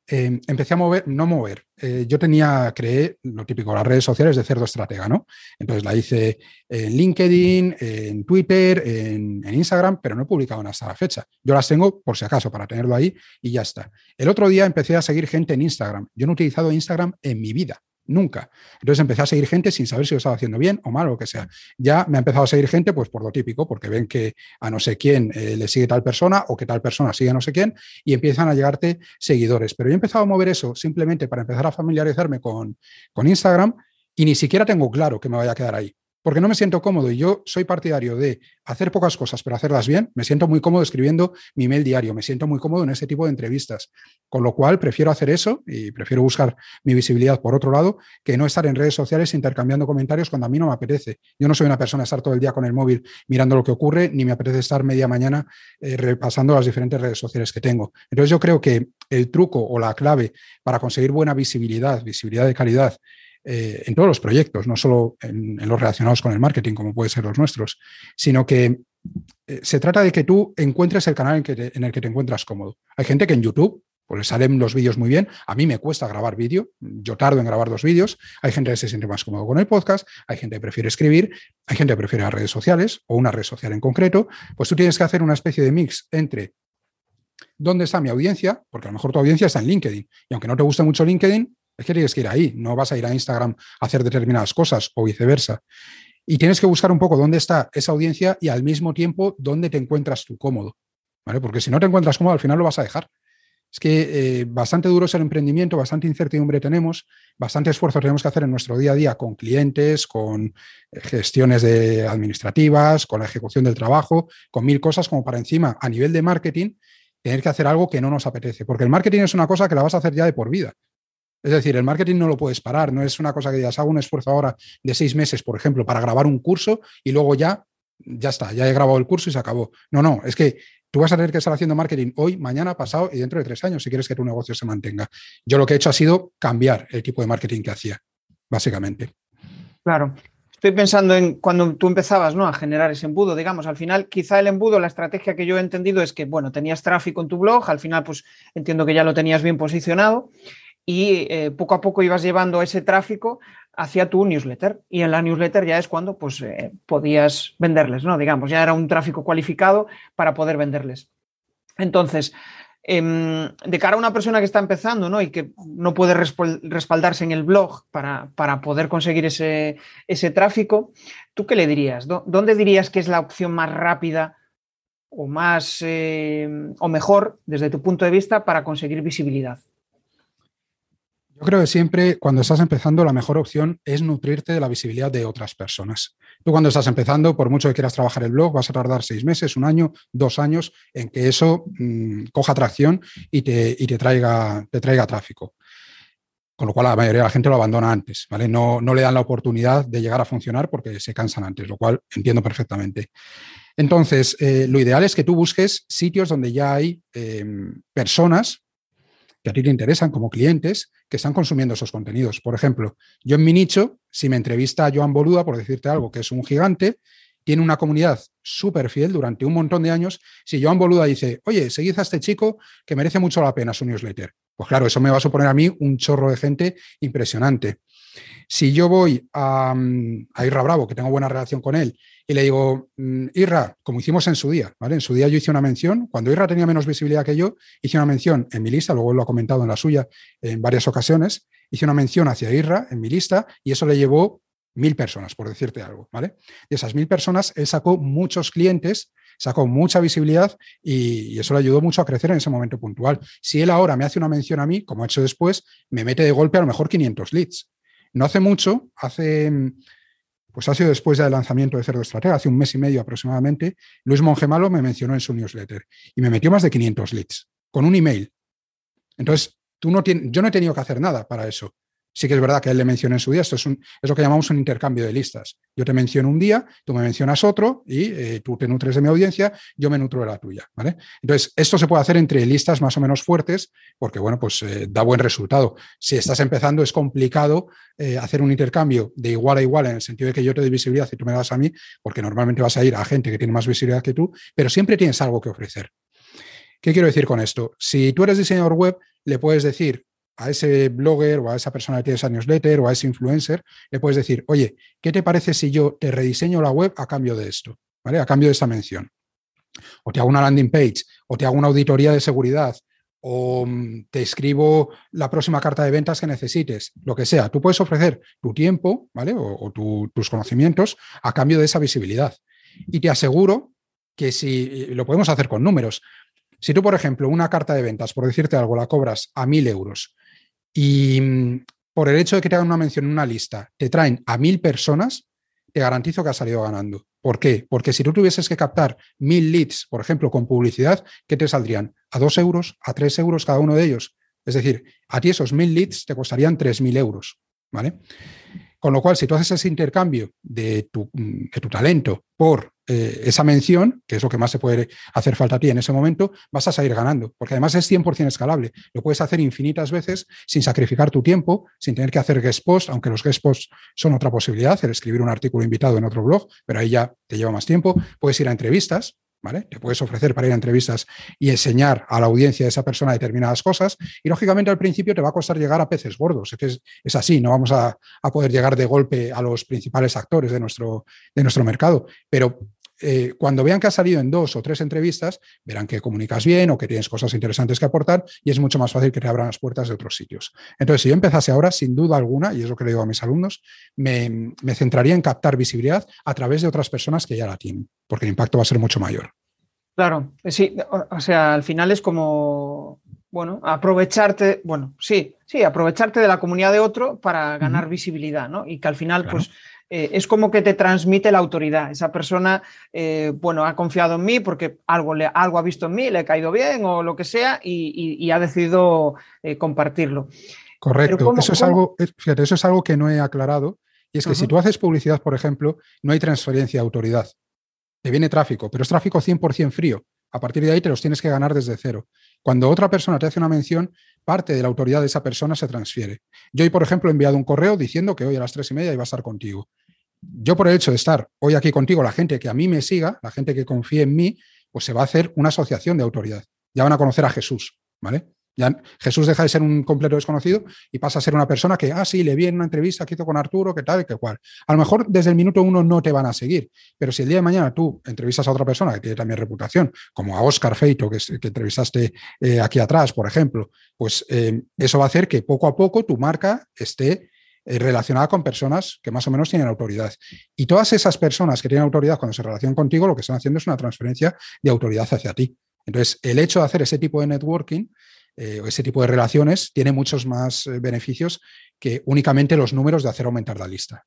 em, empecé a mover, no mover, eh, yo tenía, creé lo típico, las redes sociales de cerdo estratega, ¿no? Entonces la hice en LinkedIn, en Twitter, en, Instagram, pero no he publicado nada hasta la fecha. Yo las tengo por si acaso para tenerlo ahí y ya está. El otro día empecé a seguir gente en Instagram. Yo no he utilizado Instagram en mi vida. Nunca. Entonces empecé a seguir gente sin saber si lo estaba haciendo bien o mal o lo que sea. Ya me ha empezado a seguir gente, pues por lo típico, porque ven que a no sé quién eh, le sigue tal persona o que tal persona sigue a no sé quién y empiezan a llegarte seguidores. Pero yo he empezado a mover eso simplemente para empezar a familiarizarme con, con Instagram y ni siquiera tengo claro que me vaya a quedar ahí porque no me siento cómodo y yo soy partidario de hacer pocas cosas, pero hacerlas bien. Me siento muy cómodo escribiendo mi mail diario, me siento muy cómodo en este tipo de entrevistas, con lo cual prefiero hacer eso y prefiero buscar mi visibilidad por otro lado que no estar en redes sociales intercambiando comentarios cuando a mí no me apetece. Yo no soy una persona de estar todo el día con el móvil mirando lo que ocurre, ni me apetece estar media mañana eh, repasando las diferentes redes sociales que tengo. Entonces yo creo que el truco o la clave para conseguir buena visibilidad, visibilidad de calidad, eh, en todos los proyectos, no solo en, los relacionados con el marketing, como pueden ser los nuestros, sino que eh, se trata de que tú encuentres el canal en, el que te encuentras cómodo. Hay gente que en YouTube pues le salen los vídeos muy bien. A mí me cuesta grabar vídeo, yo tardo en grabar dos vídeos. Hay gente que se siente más cómodo con el podcast, hay gente que prefiere escribir, hay gente que prefiere las redes sociales o una red social en concreto. Pues tú tienes que hacer una especie de mix entre dónde está mi audiencia, porque a lo mejor tu audiencia está en LinkedIn. Y aunque no te guste mucho LinkedIn, es que tienes que ir ahí, no vas a ir a Instagram a hacer determinadas cosas o viceversa. Y tienes que buscar un poco dónde está esa audiencia y al mismo tiempo dónde te encuentras tú cómodo. ¿vale? Porque si no te encuentras cómodo, al final lo vas a dejar. Es que eh, bastante duro es el emprendimiento, bastante incertidumbre tenemos, bastante esfuerzo tenemos que hacer en nuestro día a día con clientes, con eh, gestiones de administrativas, con la ejecución del trabajo, con mil cosas como para encima, a nivel de marketing, tener que hacer algo que no nos apetece. Porque el marketing es una cosa que la vas a hacer ya de por vida. Es decir, el marketing no lo puedes parar, no es una cosa que digas, hago un esfuerzo ahora de seis meses, por ejemplo, para grabar un curso y luego ya, ya está, ya he grabado el curso y se acabó. No, no, es que Tú vas a tener que estar haciendo marketing hoy, mañana, pasado y dentro de tres años si quieres que tu negocio se mantenga. Yo lo que he hecho ha sido cambiar el tipo de marketing que hacía, básicamente. Claro. Estoy pensando en cuando tú empezabas ¿no? a generar ese embudo, digamos, al final quizá el embudo, la estrategia que yo he entendido es que, bueno, tenías tráfico en tu blog, al final pues entiendo que ya lo tenías bien posicionado y eh, poco a poco ibas llevando ese tráfico hacia tu newsletter y en la newsletter ya es cuando pues eh, podías venderles, ¿no? Digamos, ya era un tráfico cualificado para poder venderles. Entonces, em, de cara a una persona que está empezando ¿no? y que no puede respaldarse en el blog para, para poder conseguir ese, ese, tráfico, ¿tú qué le dirías? ¿Dónde dirías que es la opción más rápida o más eh, o mejor desde tu punto de vista para conseguir visibilidad? Yo creo que siempre cuando estás empezando la mejor opción es nutrirte de la visibilidad de otras personas. Tú cuando estás empezando, por mucho que quieras trabajar el blog, vas a tardar seis meses, un año, dos años en que eso mm, coja atracción y, te, te, traiga, te traiga tráfico. Con lo cual la mayoría de la gente lo abandona antes, ¿vale? No, no le dan la oportunidad de llegar a funcionar porque se cansan antes, lo cual entiendo perfectamente. Entonces, eh, lo ideal es que tú busques sitios donde ya hay em, personas que a ti te interesan como clientes que están consumiendo esos contenidos. Por ejemplo, yo en mi nicho, si me entrevista a Joan Boluda, por decirte algo, que es un gigante, tiene una comunidad súper fiel durante un montón de años. Si Joan Boluda dice, oye, seguid a este chico que merece mucho la pena su newsletter, pues claro, eso me va a suponer a mí un chorro de gente impresionante. Si yo voy a, mm, a Irra Bravo, que tengo buena relación con él, y le digo, mm, Irra, como hicimos en su día, ¿vale? En su día yo hice una mención, cuando Irra tenía menos visibilidad que yo, hice una mención en mi lista, luego lo ha comentado en la suya en varias ocasiones, hice una mención hacia Irra en mi lista y eso le llevó mil personas, por decirte algo, ¿vale? De esas mil personas, él sacó muchos clientes, sacó mucha visibilidad y, eso le ayudó mucho a crecer en ese momento puntual. Si él ahora me hace una mención a mí, como ha hecho después, me mete de golpe a lo mejor 500 leads. No hace mucho, hace pues ha sido después del lanzamiento de Cerdo Estratega, hace un mes y medio aproximadamente, Luis Mongemalo me mencionó en su newsletter y me metió más de 500 leads con un email. Entonces, tú no yo no he tenido que hacer nada para eso sí que es verdad que él le menciona en su día, esto es, lo que llamamos un intercambio de listas. Yo te menciono un día, tú me mencionas otro y eh, tú te nutres de mi audiencia, yo me nutro de la tuya. ¿vale? Entonces, esto se puede hacer entre listas más o menos fuertes porque, bueno, pues eh, da buen resultado. Si estás empezando, es complicado eh, hacer un intercambio de igual a igual en el sentido de que yo te doy visibilidad y tú me das a mí, porque normalmente vas a ir a gente que tiene más visibilidad que tú, pero siempre tienes algo que ofrecer. ¿Qué quiero decir con esto? Si tú eres diseñador web, le puedes decir, a ese blogger o a esa persona que tiene esa newsletter o a ese influencer, le puedes decir, oye, ¿qué te parece si yo te rediseño la web a cambio de esto? ¿Vale? A cambio de esta mención. O te hago una landing page, o te hago una auditoría de seguridad, o mm, te escribo la próxima carta de ventas que necesites, lo que sea. Tú puedes ofrecer tu tiempo, ¿vale? O, tus conocimientos a cambio de esa visibilidad. Y te aseguro que si lo podemos hacer con números, si tú, por ejemplo, una carta de ventas, por decirte algo, la cobras a mil euros y mm, por el hecho de que te hagan una mención en una lista, te traen a mil personas, te garantizo que has salido ganando. ¿Por qué? Porque si tú tuvieses que captar mil leads, por ejemplo, con publicidad, ¿qué te saldrían? ¿A dos euros? ¿A tres euros cada uno de ellos? Es decir, a ti esos mil leads te costarían tres mil euros. ¿Vale? Con lo cual, si tú haces ese intercambio de tu, mm, de tu talento por eh, esa mención, que es lo que más se puede hacer falta a ti en ese momento, vas a salir ganando, porque además es 100% escalable. Lo puedes hacer infinitas veces sin sacrificar tu tiempo, sin tener que hacer guest posts, aunque los guest posts son otra posibilidad, el escribir un artículo invitado en otro blog, pero ahí ya te lleva más tiempo. Puedes ir a entrevistas, Te puedes ofrecer para ir a entrevistas y enseñar a la audiencia de esa persona determinadas cosas. Y lógicamente al principio te va a costar llegar a peces gordos. Es, que es, así, no vamos a, a, poder llegar de golpe a los principales actores de nuestro, de nuestro mercado. Pero eh, cuando vean que has salido en dos o tres entrevistas, verán que comunicas bien o que tienes cosas interesantes que aportar y es mucho más fácil que te abran las puertas de otros sitios. Entonces, si yo empezase ahora, sin duda alguna, y es lo que le digo a mis alumnos, me, centraría en captar visibilidad a través de otras personas que ya la tienen, porque el impacto va a ser mucho mayor. Claro, sí, o sea, al final es como, bueno, aprovecharte, bueno, sí, sí, aprovecharte de la comunidad de otro para ganar visibilidad, ¿no? Y que al final, pues, eh, es como que te transmite la autoridad. Esa persona, eh, bueno, ha confiado en mí porque algo, le, algo ha visto en mí, le ha caído bien o lo que sea y, ha decidido eh, compartirlo. Correcto. eso, es algo, fíjate, eso es algo que no he aclarado. Y es que si tú haces publicidad, por ejemplo, no hay transferencia de autoridad. Te viene tráfico, pero es tráfico 100% frío. A partir de ahí te los tienes que ganar desde cero. Cuando otra persona te hace una mención, parte de la autoridad de esa persona se transfiere. Yo hoy, por ejemplo, he enviado un correo diciendo que hoy a las tres y media iba a estar contigo. Yo por el hecho de estar hoy aquí contigo, la gente que a mí me siga, la gente que confíe en mí, pues se va a hacer una asociación de autoridad. Ya van a conocer a Jesús, ¿vale? Jesús deja de ser un completo desconocido y pasa a ser una persona que, ah, sí, le vi en una entrevista que hizo con Arturo, que tal y que cual. A lo mejor desde el minuto uno no te van a seguir, pero si el día de mañana tú entrevistas a otra persona que tiene también reputación, como a Oscar Feito, que, que entrevistaste eh, aquí atrás, por ejemplo, pues eh, eso va a hacer que poco a poco tu marca esté eh, relacionada con personas que más o menos tienen autoridad. Y todas esas personas que tienen autoridad cuando se relacionan contigo, lo que están haciendo es una transferencia de autoridad hacia ti. Entonces, el hecho de hacer ese tipo de networking eh, ese tipo de relaciones tiene muchos más eh, beneficios que únicamente los números de hacer aumentar la lista.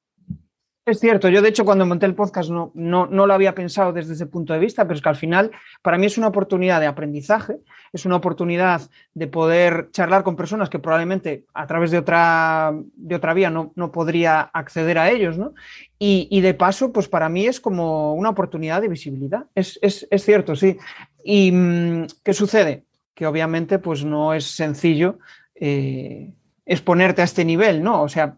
Es cierto, yo de hecho cuando monté el podcast no, no, no, lo había pensado desde ese punto de vista, pero es que al final para mí es una oportunidad de aprendizaje, es una oportunidad de poder charlar con personas que probablemente a través de otra, de otra vía no, no podría acceder a ellos, ¿no? Y, y, de paso, pues para mí es como una oportunidad de visibilidad, es, es, es cierto, sí. ¿Y mm, qué sucede? Que obviamente pues no es sencillo eh, exponerte a este nivel, ¿no? O sea,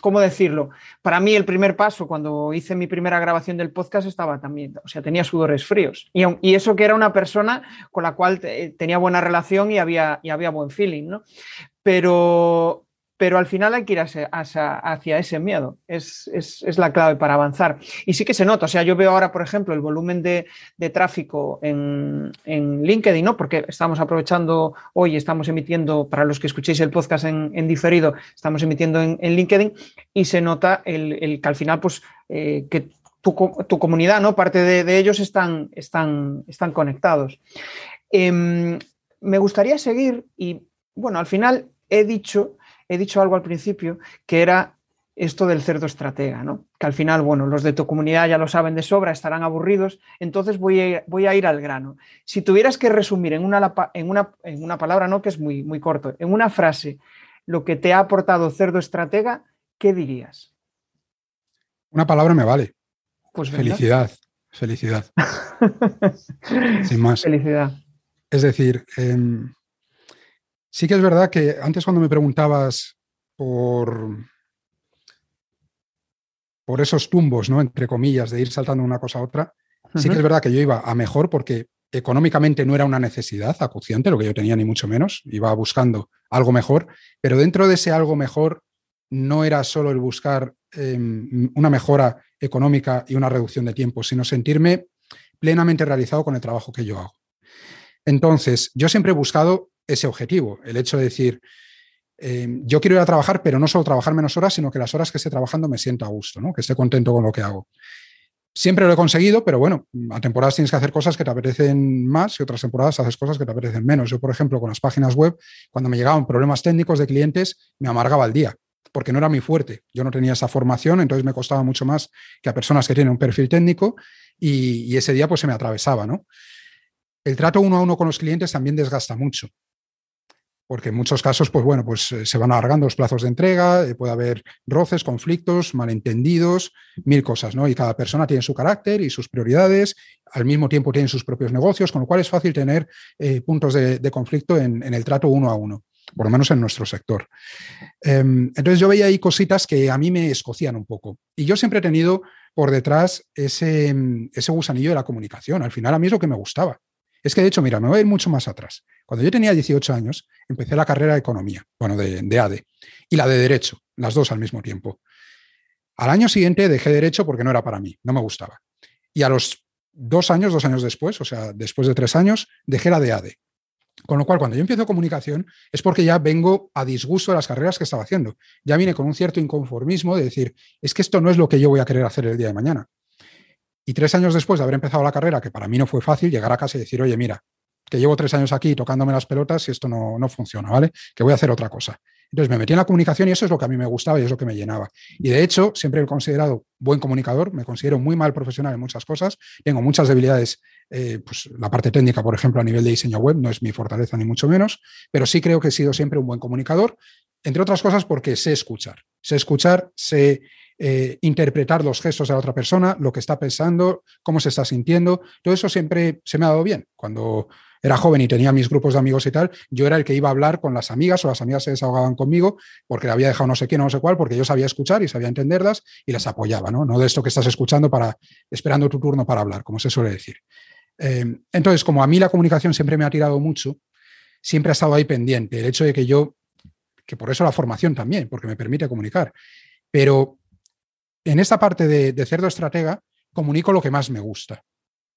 ¿cómo decirlo? Para mí el primer paso, cuando hice mi primera grabación del podcast, estaba también, o sea, tenía sudores fríos. Y, eso que era una persona con la cual tenía buena relación y había, y había buen feeling, ¿no? Pero, pero al final hay que ir hacia, ese miedo. Es, la clave para avanzar. Y sí que se nota. O sea, yo veo ahora, por ejemplo, el volumen de, tráfico en, LinkedIn, ¿no? Porque estamos aprovechando hoy, estamos emitiendo, para los que escuchéis el podcast en, diferido, estamos emitiendo en, LinkedIn y se nota el, que al final, pues, eh, que tu, comunidad, ¿no? Parte de, ellos están, están, están conectados. Em, me gustaría seguir y, bueno, al final he dicho he dicho algo al principio que era esto del cerdo estratega, ¿no? Que al final, bueno, los de tu comunidad ya lo saben de sobra, estarán aburridos, entonces voy a ir, voy a ir al grano. Si tuvieras que resumir en una, en una, en una palabra, no que es muy, muy corto, en una frase, lo que te ha aportado cerdo estratega, ¿qué dirías? Una palabra me vale. Pues felicidad, felicidad. Sin más. Felicidad. Es decir, em, Sí que es verdad que antes cuando me preguntabas por, por esos tumbos, ¿no? Entre comillas, de ir saltando una cosa a otra, sí que es verdad que yo iba a mejor porque económicamente no era una necesidad acuciante, lo que yo tenía ni mucho menos, iba buscando algo mejor, pero dentro de ese algo mejor no era solo el buscar em, una mejora económica y una reducción de tiempo, sino sentirme plenamente realizado con el trabajo que yo hago. Entonces, yo siempre he buscado ese objetivo, el hecho de decir, eh, yo quiero ir a trabajar, pero no solo trabajar menos horas, sino que las horas que esté trabajando me sienta a gusto, ¿no? que esté contento con lo que hago. Siempre lo he conseguido, pero bueno, a temporadas tienes que hacer cosas que te apetecen más y otras temporadas haces cosas que te apetecen menos. Yo, por ejemplo, con las páginas web, cuando me llegaban problemas técnicos de clientes, me amargaba el día, porque no era mi fuerte. Yo no tenía esa formación, entonces me costaba mucho más que a personas que tienen un perfil técnico y, y ese día pues se me atravesaba, ¿no? El trato uno a uno con los clientes también desgasta mucho porque en muchos casos, pues bueno, pues eh, se van alargando los plazos de entrega, eh, puede haber roces, conflictos, malentendidos, mil cosas, ¿no? Y cada persona tiene su carácter y sus prioridades, al mismo tiempo tienen sus propios negocios, con lo cual es fácil tener eh, puntos de, conflicto en, el trato uno a uno, por lo menos en nuestro sector. Em, entonces yo veía ahí cositas que a mí me escocían un poco. Y yo siempre he tenido por detrás ese, ese gusanillo de la comunicación. Al final a mí es lo que me gustaba. Es que de hecho, mira, me voy a ir mucho más atrás. Cuando yo tenía 18 años, empecé la carrera de economía, bueno, de, ADE, y la de derecho, las dos al mismo tiempo. Al año siguiente dejé derecho porque no era para mí, no me gustaba. Y a los dos años, dos años después, o sea, después de tres años, dejé la de ADE. Con lo cual, cuando yo empiezo comunicación, es porque ya vengo a disgusto de las carreras que estaba haciendo. Ya vine con un cierto inconformismo de decir, es que esto no es lo que yo voy a querer hacer el día de mañana. Y tres años después de haber empezado la carrera, que para mí no fue fácil, llegar a casa y decir, oye, mira, que llevo tres años aquí tocándome las pelotas y esto no, no funciona, ¿vale? Que voy a hacer otra cosa. Entonces me metí en la comunicación y eso es lo que a mí me gustaba y es lo que me llenaba. Y de hecho, siempre he considerado buen comunicador, me considero muy mal profesional en muchas cosas, tengo muchas debilidades, eh, pues la parte técnica, por ejemplo, a nivel de diseño web no es mi fortaleza ni mucho menos, pero sí creo que he sido siempre un buen comunicador, entre otras cosas porque sé escuchar, sé escuchar, sé eh, interpretar los gestos de la otra persona, lo que está pensando, cómo se está sintiendo, todo eso siempre se me ha dado bien. Cuando era joven y tenía mis grupos de amigos y tal, yo era el que iba a hablar con las amigas o las amigas se desahogaban conmigo porque le había dejado no sé quién o no sé cuál, porque yo sabía escuchar y sabía entenderlas y las apoyaba, ¿no? No de esto que estás escuchando para, esperando tu turno para hablar, como se suele decir. Eh, entonces, como a mí la comunicación siempre me ha tirado mucho, siempre ha estado ahí pendiente. El hecho de que yo, que por eso la formación también, porque me permite comunicar, pero en esta parte de, cerdo estratega, comunico lo que más me gusta.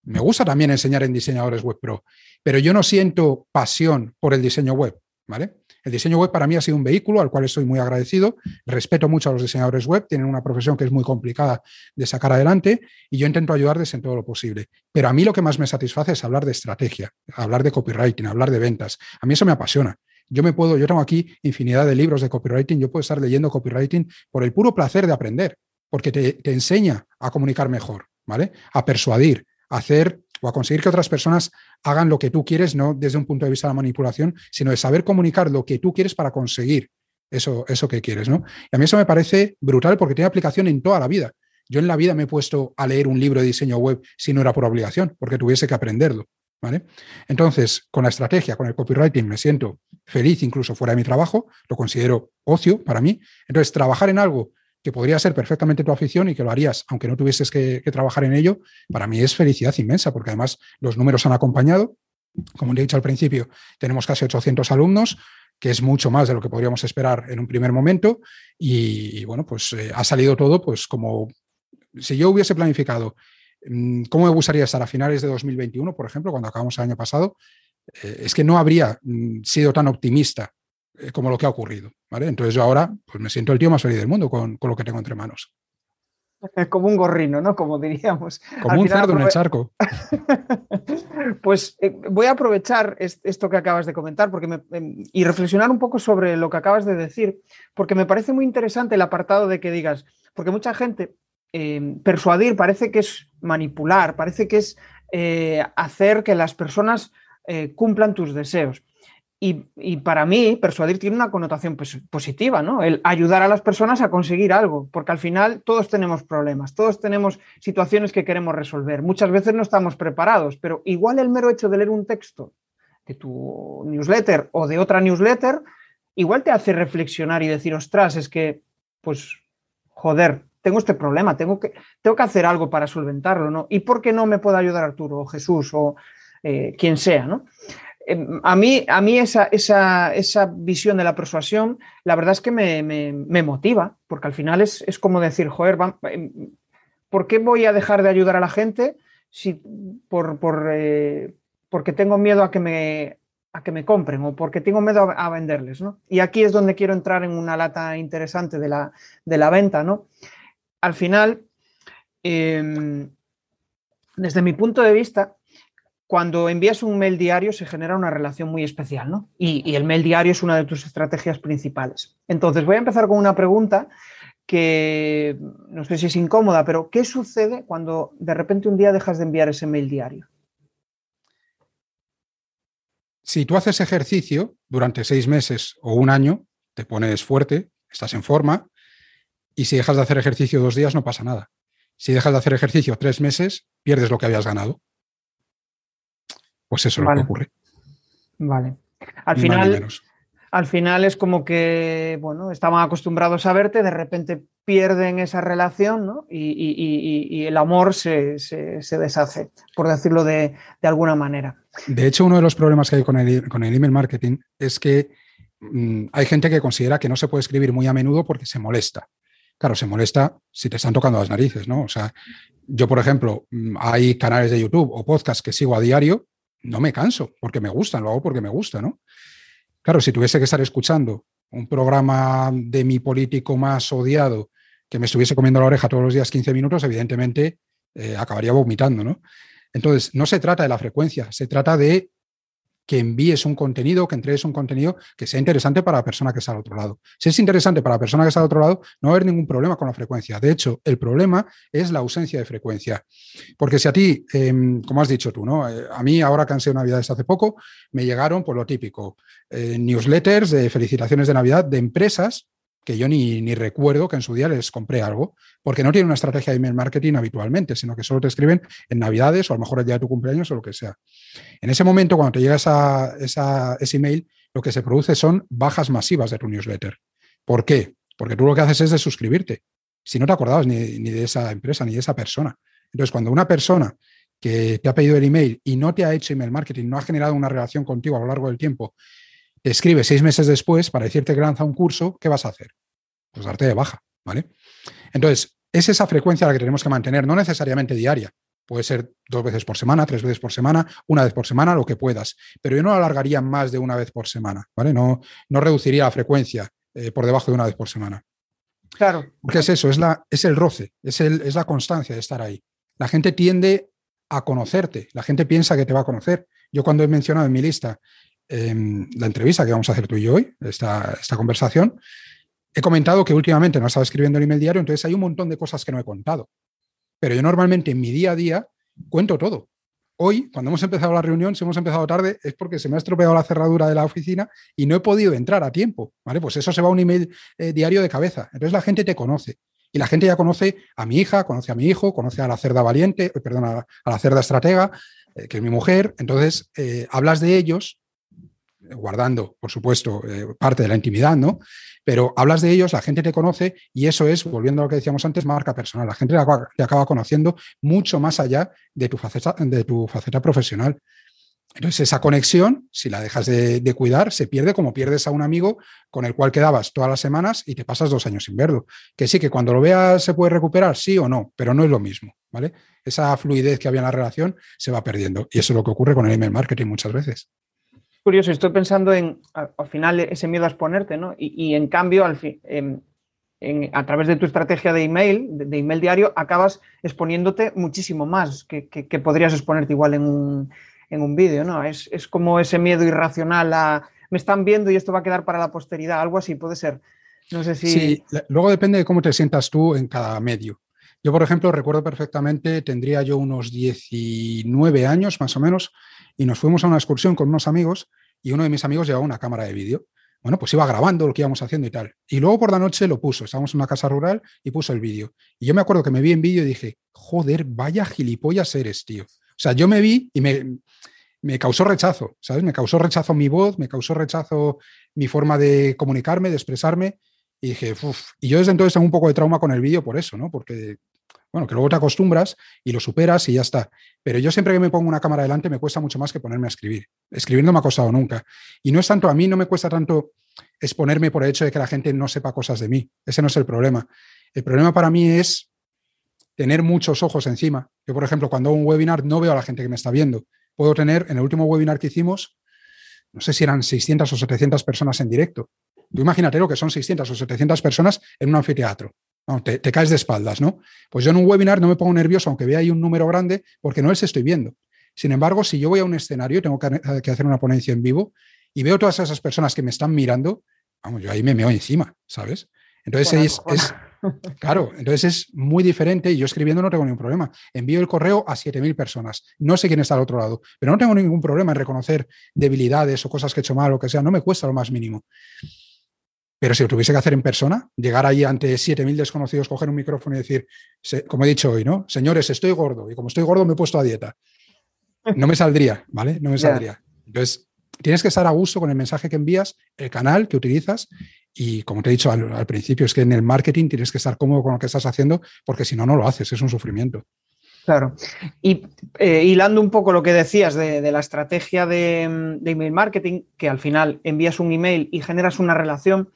Me gusta también enseñar en diseñadores web pro, pero yo no siento pasión por el diseño web, ¿vale? El diseño web para mí ha sido un vehículo al cual estoy muy agradecido. Respeto mucho a los diseñadores web, tienen una profesión que es muy complicada de sacar adelante y yo intento ayudarles en todo lo posible. Pero a mí lo que más me satisface es hablar de estrategia, hablar de copywriting, hablar de ventas. A mí eso me apasiona. Yo me puedo, yo tengo aquí infinidad de libros de copywriting, yo puedo estar leyendo copywriting por el puro placer de aprender, porque te, enseña a comunicar mejor, ¿vale? A persuadir, hacer o a conseguir que otras personas hagan lo que tú quieres, no desde un punto de vista de la manipulación, sino de saber comunicar lo que tú quieres para conseguir eso, eso que quieres, ¿no? Y a mí eso me parece brutal porque tiene aplicación en toda la vida. Yo en la vida me he puesto a leer un libro de diseño web si no era por obligación, porque tuviese que aprenderlo. ¿Vale? Entonces, con la estrategia, con el copywriting, me siento feliz incluso fuera de mi trabajo, lo considero ocio para mí. Entonces, trabajar en algo que podría ser perfectamente tu afición y que lo harías aunque no tuvieses que, trabajar en ello, para mí es felicidad inmensa, porque además los números han acompañado. Como he dicho al principio, tenemos casi 800 alumnos, que es mucho más de lo que podríamos esperar en un primer momento. Y, bueno, pues eh, ha salido todo pues como si yo hubiese planificado mm, cómo me gustaría estar a finales de 2021, por ejemplo, cuando acabamos el año pasado, eh, es que no habría mm, sido tan optimista eh, como lo que ha ocurrido. ¿vale? Entonces yo ahora pues me siento el tío más feliz del mundo con, lo que tengo entre manos. Como un gorrino, ¿no? Como diríamos. Como un cerdo en el charco. pues eh, voy a aprovechar esto que acabas de comentar porque em, y reflexionar un poco sobre lo que acabas de decir, porque me parece muy interesante el apartado de que digas, porque mucha gente em, persuadir parece que es manipular, parece que es eh, hacer que las personas cumplan tus deseos. Y, para mí, persuadir tiene una connotación pues, positiva, ¿no? El ayudar a las personas a conseguir algo, porque al final todos tenemos problemas, todos tenemos situaciones que queremos resolver. Muchas veces no estamos preparados, pero igual el mero hecho de leer un texto de tu newsletter o de otra newsletter, igual te hace reflexionar y decir, ostras, es que, pues, joder, tengo este problema, tengo que, tengo que hacer algo para solventarlo, ¿no? ¿Y por qué no me puede ayudar Arturo o Jesús o eh, quien sea, ¿no? Em, a mí, a mí esa, esa, visión de la persuasión, la verdad es que me, motiva, porque al final es, como decir, joder, em, ¿por qué voy a dejar de ayudar a la gente si por, eh, porque tengo miedo a que me, a que me compren o porque tengo miedo a, venderles? ¿no? Y aquí es donde quiero entrar en una lata interesante de la, de la venta. ¿no? Al final, em, desde mi punto de vista, cuando envías un mail diario se genera una relación muy especial, ¿no? Y, el mail diario es una de tus estrategias principales. Entonces, voy a empezar con una pregunta que no sé si es incómoda, pero ¿qué sucede cuando de repente un día dejas de enviar ese mail diario? Si tú haces ejercicio durante seis meses o un año, te pones fuerte, estás en forma, y si dejas de hacer ejercicio dos días, no pasa nada. Si dejas de hacer ejercicio tres meses, pierdes lo que habías ganado. Pues eso es lo que ocurre. Vale. Al final, al final es como que, bueno, estaban acostumbrados a verte, de repente pierden esa relación ¿no? y, el amor se, deshace, por decirlo de, alguna manera. De hecho, uno de los problemas que hay con el, con el email marketing es que mm, hay gente que considera que no se puede escribir muy a menudo porque se molesta. Claro, se molesta si te están tocando las narices, ¿no? O sea, yo, por ejemplo, mm, hay canales de YouTube o podcasts que sigo a diario no me canso, porque me gustan, lo hago porque me gusta, ¿no? Claro, si tuviese que estar escuchando un programa de mi político más odiado que me estuviese comiendo la oreja todos los días 15 minutos, evidentemente eh, acabaría vomitando, ¿no? Entonces, no se trata de la frecuencia, se trata de que envíes un contenido, que entregues un contenido que sea interesante para la persona que está al otro lado. Si es interesante para la persona que está al otro lado, no va a haber ningún problema con la frecuencia. De hecho, el problema es la ausencia de frecuencia. Porque si a ti, em, como has dicho tú, ¿no? Eh, a mí, ahora que han sido Navidades hace poco, me llegaron, por lo típico, eh, newsletters de felicitaciones de Navidad de empresas que yo ni, ni, recuerdo que en su día les compré algo, porque no tienen una estrategia de email marketing habitualmente, sino que solo te escriben en Navidades o a lo mejor el día de tu cumpleaños o lo que sea. En ese momento, cuando te llega esa, ese email, lo que se produce son bajas masivas de tu newsletter. ¿Por qué? Porque tú lo que haces es de suscribirte. Si no te acordabas ni, ni de esa empresa ni de esa persona. Entonces, cuando una persona que te ha pedido el email y no te ha hecho email marketing, no ha generado una relación contigo a lo largo del tiempo te escribe seis meses después para decirte que lanza un curso, ¿qué vas a hacer? Pues darte de baja, ¿vale? Entonces, es esa frecuencia la que tenemos que mantener, no necesariamente diaria. Puede ser dos veces por semana, tres veces por semana, una vez por semana, lo que puedas. Pero yo no alargaría más de una vez por semana, ¿vale? No, no reduciría la frecuencia eh, por debajo de una vez por semana. Claro. Porque es eso, es, la, es el roce, es, el, es la constancia de estar ahí. La gente tiende a conocerte, la gente piensa que te va a conocer. Yo cuando he mencionado en mi lista Em, la entrevista que vamos a hacer tú y yo hoy, esta, esta conversación, he comentado que últimamente no estaba escribiendo el email diario, entonces hay un montón de cosas que no he contado. Pero yo normalmente en mi día a día cuento todo. Hoy, cuando hemos empezado la reunión, si hemos empezado tarde, es porque se me ha estropeado la cerradura de la oficina y no he podido entrar a tiempo. ¿vale? Pues eso se va a un email eh, diario de cabeza. Entonces la gente te conoce. Y la gente ya conoce a mi hija, conoce a mi hijo, conoce a la cerda valiente, eh, perdón, a, la cerda estratega, eh, que es mi mujer. Entonces, hablas de ellos guardando, por supuesto, eh, parte de la intimidad, ¿no? Pero hablas de ellos, la gente te conoce y eso es, volviendo a lo que decíamos antes, marca personal. La gente te acaba, conociendo mucho más allá de tu faceta, de tu faceta profesional. Entonces, esa conexión, si la dejas de, cuidar, se pierde como pierdes a un amigo con el cual quedabas todas las semanas y te pasas dos años sin verlo. Que sí, que cuando lo veas se puede recuperar, sí o no, pero no es lo mismo, ¿vale? Esa fluidez que había en la relación se va perdiendo. Y eso es lo que ocurre con el email marketing muchas veces curioso, estoy pensando en al, final ese miedo a exponerte, ¿no? Y, en cambio, al fin, a través de tu estrategia de email, de, email diario, acabas exponiéndote muchísimo más que, podrías exponerte igual en un, en un vídeo, ¿no? Es, es, como ese miedo irracional a me están viendo y esto va a quedar para la posteridad, algo así puede ser. No sé si. Sí, luego depende de cómo te sientas tú en cada medio. Yo, por ejemplo, recuerdo perfectamente, tendría yo unos 19 años más o menos, y nos fuimos a una excursión con unos amigos y uno de mis amigos llevaba una cámara de vídeo. Bueno, pues iba grabando lo que íbamos haciendo y tal. Y luego por la noche lo puso, estábamos en una casa rural y puso el vídeo. Y yo me acuerdo que me vi en vídeo y dije, joder, vaya gilipollas eres, tío. O sea, yo me vi y me, me causó rechazo, ¿sabes? Me causó rechazo mi voz, me causó rechazo mi forma de comunicarme, de expresarme. Y dije, uff. Y yo desde entonces tengo un poco de trauma con el vídeo por eso, ¿no? Porque bueno, que luego te acostumbras y lo superas y ya está. Pero yo siempre que me pongo una cámara delante me cuesta mucho más que ponerme a escribir. Escribir no me ha costado nunca. Y no es tanto, a mí no me cuesta tanto exponerme por el hecho de que la gente no sepa cosas de mí. Ese no es el problema. El problema para mí es tener muchos ojos encima. Yo, por ejemplo, cuando hago un webinar no veo a la gente que me está viendo. Puedo tener, en el último webinar que hicimos, no sé si eran 600 o 700 personas en directo. Tú imagínate lo que son 600 o 700 personas en un anfiteatro te, caes de espaldas, ¿no? Pues yo en un webinar no me pongo nervioso, aunque vea ahí un número grande, porque no les estoy viendo. Sin embargo, si yo voy a un escenario, tengo que, hacer una ponencia en vivo y veo todas esas personas que me están mirando, vamos, yo ahí me meo encima, ¿sabes? Entonces es, claro, entonces es muy diferente y yo escribiendo no tengo ningún problema. Envío el correo a 7.000 personas. No sé quién está al otro lado, pero no tengo ningún problema en reconocer debilidades o cosas que he hecho mal o que sea. No me cuesta lo más mínimo. Pero si lo tuviese que hacer en persona, llegar ahí ante 7.000 desconocidos, coger un micrófono y decir, como he dicho hoy, ¿no? Señores, estoy gordo y como estoy gordo me he puesto a dieta. No me saldría, ¿vale? No me saldría. Entonces, tienes que estar a gusto con el mensaje que envías, el canal que utilizas y como te he dicho al, principio, es que en el marketing tienes que estar cómodo con lo que estás haciendo porque si no, no lo haces, es un sufrimiento. Claro. Y eh, hilando un poco lo que decías de, la estrategia de, email marketing, que al final envías un email y generas una relación,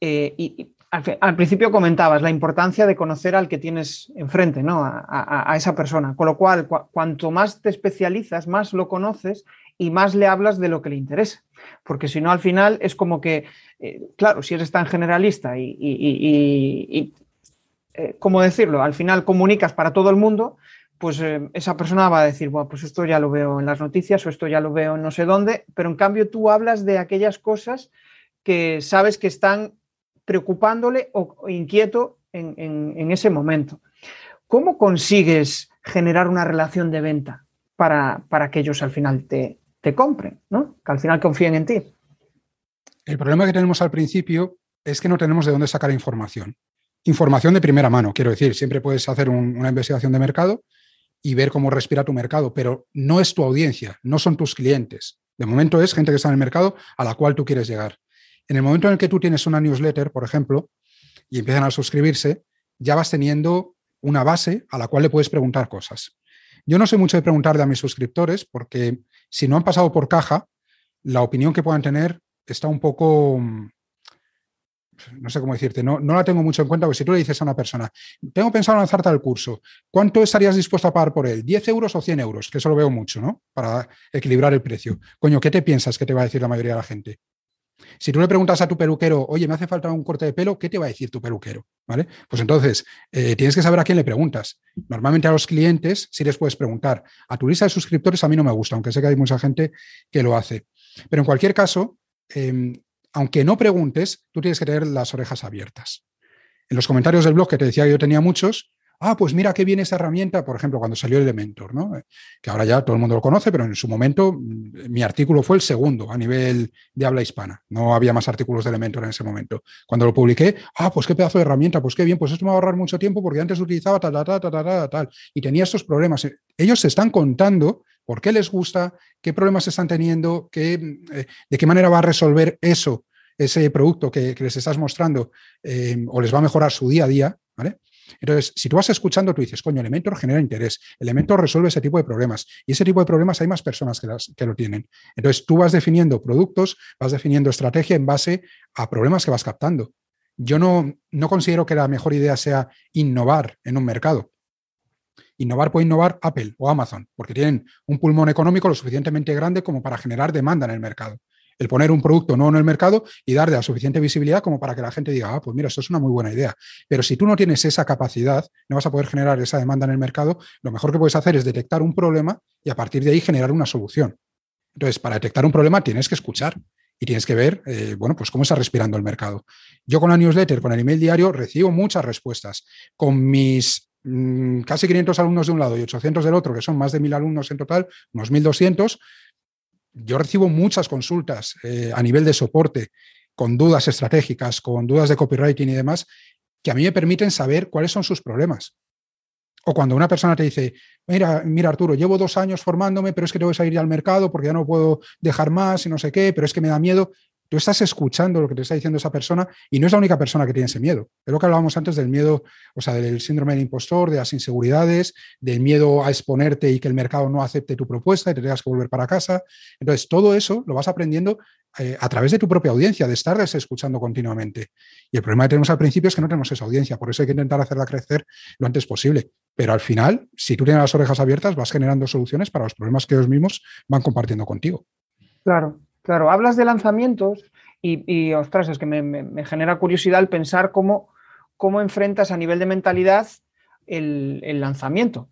eh, y, al, principio comentabas la importancia de conocer al que tienes enfrente, ¿no? A, esa persona. Con lo cual, cuanto más te especializas, más lo conoces y más le hablas de lo que le interesa. Porque si no, al final es como que, eh, claro, si eres tan generalista y, eh, ¿cómo decirlo? Al final comunicas para todo el mundo, pues eh, esa persona va a decir, bueno, pues esto ya lo veo en las noticias o esto ya lo veo en no sé dónde, pero en cambio tú hablas de aquellas cosas que sabes que están preocupándole o, inquieto en, ese momento. ¿Cómo consigues generar una relación de venta para, que ellos al final te, te compren, ¿no? que al final confíen en ti? El problema que tenemos al principio es que no tenemos de dónde sacar información. Información de primera mano, quiero decir, siempre puedes hacer una investigación de mercado y ver cómo respira tu mercado, pero no es tu audiencia, no son tus clientes. De momento es gente que está en el mercado a la cual tú quieres llegar. En el momento en el que tú tienes una newsletter, por ejemplo, y empiezan a suscribirse, ya vas teniendo una base a la cual le puedes preguntar cosas. Yo no soy mucho de preguntarle a mis suscriptores porque si no han pasado por caja, la opinión que puedan tener está un poco, mm, no sé cómo decirte, no, no la tengo mucho en cuenta, porque si tú le dices a una persona, tengo pensado lanzarte al curso, ¿cuánto estarías dispuesto a pagar por él? ¿10 euros o 100 euros? Que eso lo veo mucho, ¿no? Para equilibrar el precio. Coño, ¿qué te piensas que te va a decir la mayoría de la gente? Si tú le preguntas a tu peluquero, oye, me hace falta un corte de pelo, ¿qué te va a decir tu peluquero? ¿Vale? Pues entonces, eh, tienes que saber a quién le preguntas. Normalmente a los clientes sí les puedes preguntar. A tu lista de suscriptores a mí no me gusta, aunque sé que hay mucha gente que lo hace. Pero en cualquier caso, Em, aunque no preguntes, tú tienes que tener las orejas abiertas. En los comentarios del blog que te decía que yo tenía muchos, ah, pues mira qué viene esa herramienta, por ejemplo, cuando salió el Elementor, ¿no? que ahora ya todo el mundo lo conoce, pero en su momento mm, mi artículo fue el segundo a nivel de habla hispana. No había más artículos de Elementor en ese momento. Cuando lo publiqué, ah, pues qué pedazo de herramienta, pues qué bien, pues esto me va a ahorrar mucho tiempo porque antes utilizaba tal, tal, tal, tal, tal, tal, y tenía estos problemas. Ellos se están contando por qué les gusta, qué problemas están teniendo, qué, eh, de qué manera va a resolver eso, ese producto que, les estás mostrando, eh, o les va a mejorar su día a día, ¿vale? Entonces, si tú vas escuchando, tú dices, coño, Elementor genera interés, Elementor resuelve ese tipo de problemas y ese tipo de problemas hay más personas que, que lo tienen. Entonces, tú vas definiendo productos, vas definiendo estrategia en base a problemas que vas captando. Yo no, no considero que la mejor idea sea innovar en un mercado. Innovar puede innovar Apple o Amazon, porque tienen un pulmón económico lo suficientemente grande como para generar demanda en el mercado. El poner un producto nuevo en el mercado y darle la suficiente visibilidad como para que la gente diga, ah, pues mira, esto es una muy buena idea. Pero si tú no tienes esa capacidad, no vas a poder generar esa demanda en el mercado, lo mejor que puedes hacer es detectar un problema y a partir de ahí generar una solución. Entonces, para detectar un problema tienes que escuchar y tienes que ver, eh, bueno, pues cómo está respirando el mercado. Yo con la newsletter, con el email diario, recibo muchas respuestas. Con mis casi 500 alumnos de un lado y 800 del otro, que son más de 1.000 alumnos en total, unos 1.200, yo recibo muchas consultas eh, a nivel de soporte con dudas estratégicas, con dudas de copywriting y demás, que a mí me permiten saber cuáles son sus problemas. O cuando una persona te dice, mira, mira Arturo, llevo dos años formándome, pero es que tengo que salir al mercado porque ya no puedo dejar más y no sé qué, pero es que me da miedo. Tú estás escuchando lo que te está diciendo esa persona y no es la única persona que tiene ese miedo. Es lo que hablábamos antes del miedo, o sea, del síndrome del impostor, de las inseguridades, del miedo a exponerte y que el mercado no acepte tu propuesta y te tengas que volver para casa. Entonces, todo eso lo vas aprendiendo eh, a través de tu propia audiencia, de estarles escuchando continuamente. Y el problema que tenemos al principio es que no tenemos esa audiencia, por eso hay que intentar hacerla crecer lo antes posible. Pero al final, si tú tienes las orejas abiertas, vas generando soluciones para los problemas que ellos mismos van compartiendo contigo. Claro, Claro, hablas de lanzamientos y, ostras, es que me, genera curiosidad el pensar cómo, cómo enfrentas a nivel de mentalidad el, lanzamiento.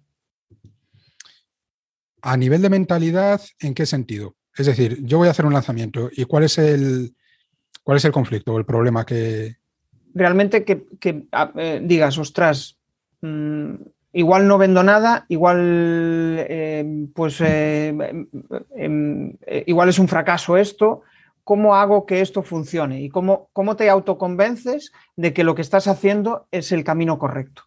A nivel de mentalidad, ¿en qué sentido? Es decir, yo voy a hacer un lanzamiento y cuál es el, cuál es el conflicto o el problema que... Realmente que, eh, digas, ostras, mm, igual no vendo nada, igual eh, pues eh, em, eh, igual es un fracaso esto. ¿Cómo hago que esto funcione? ¿Y cómo, cómo te autoconvences de que lo que estás haciendo es el camino correcto?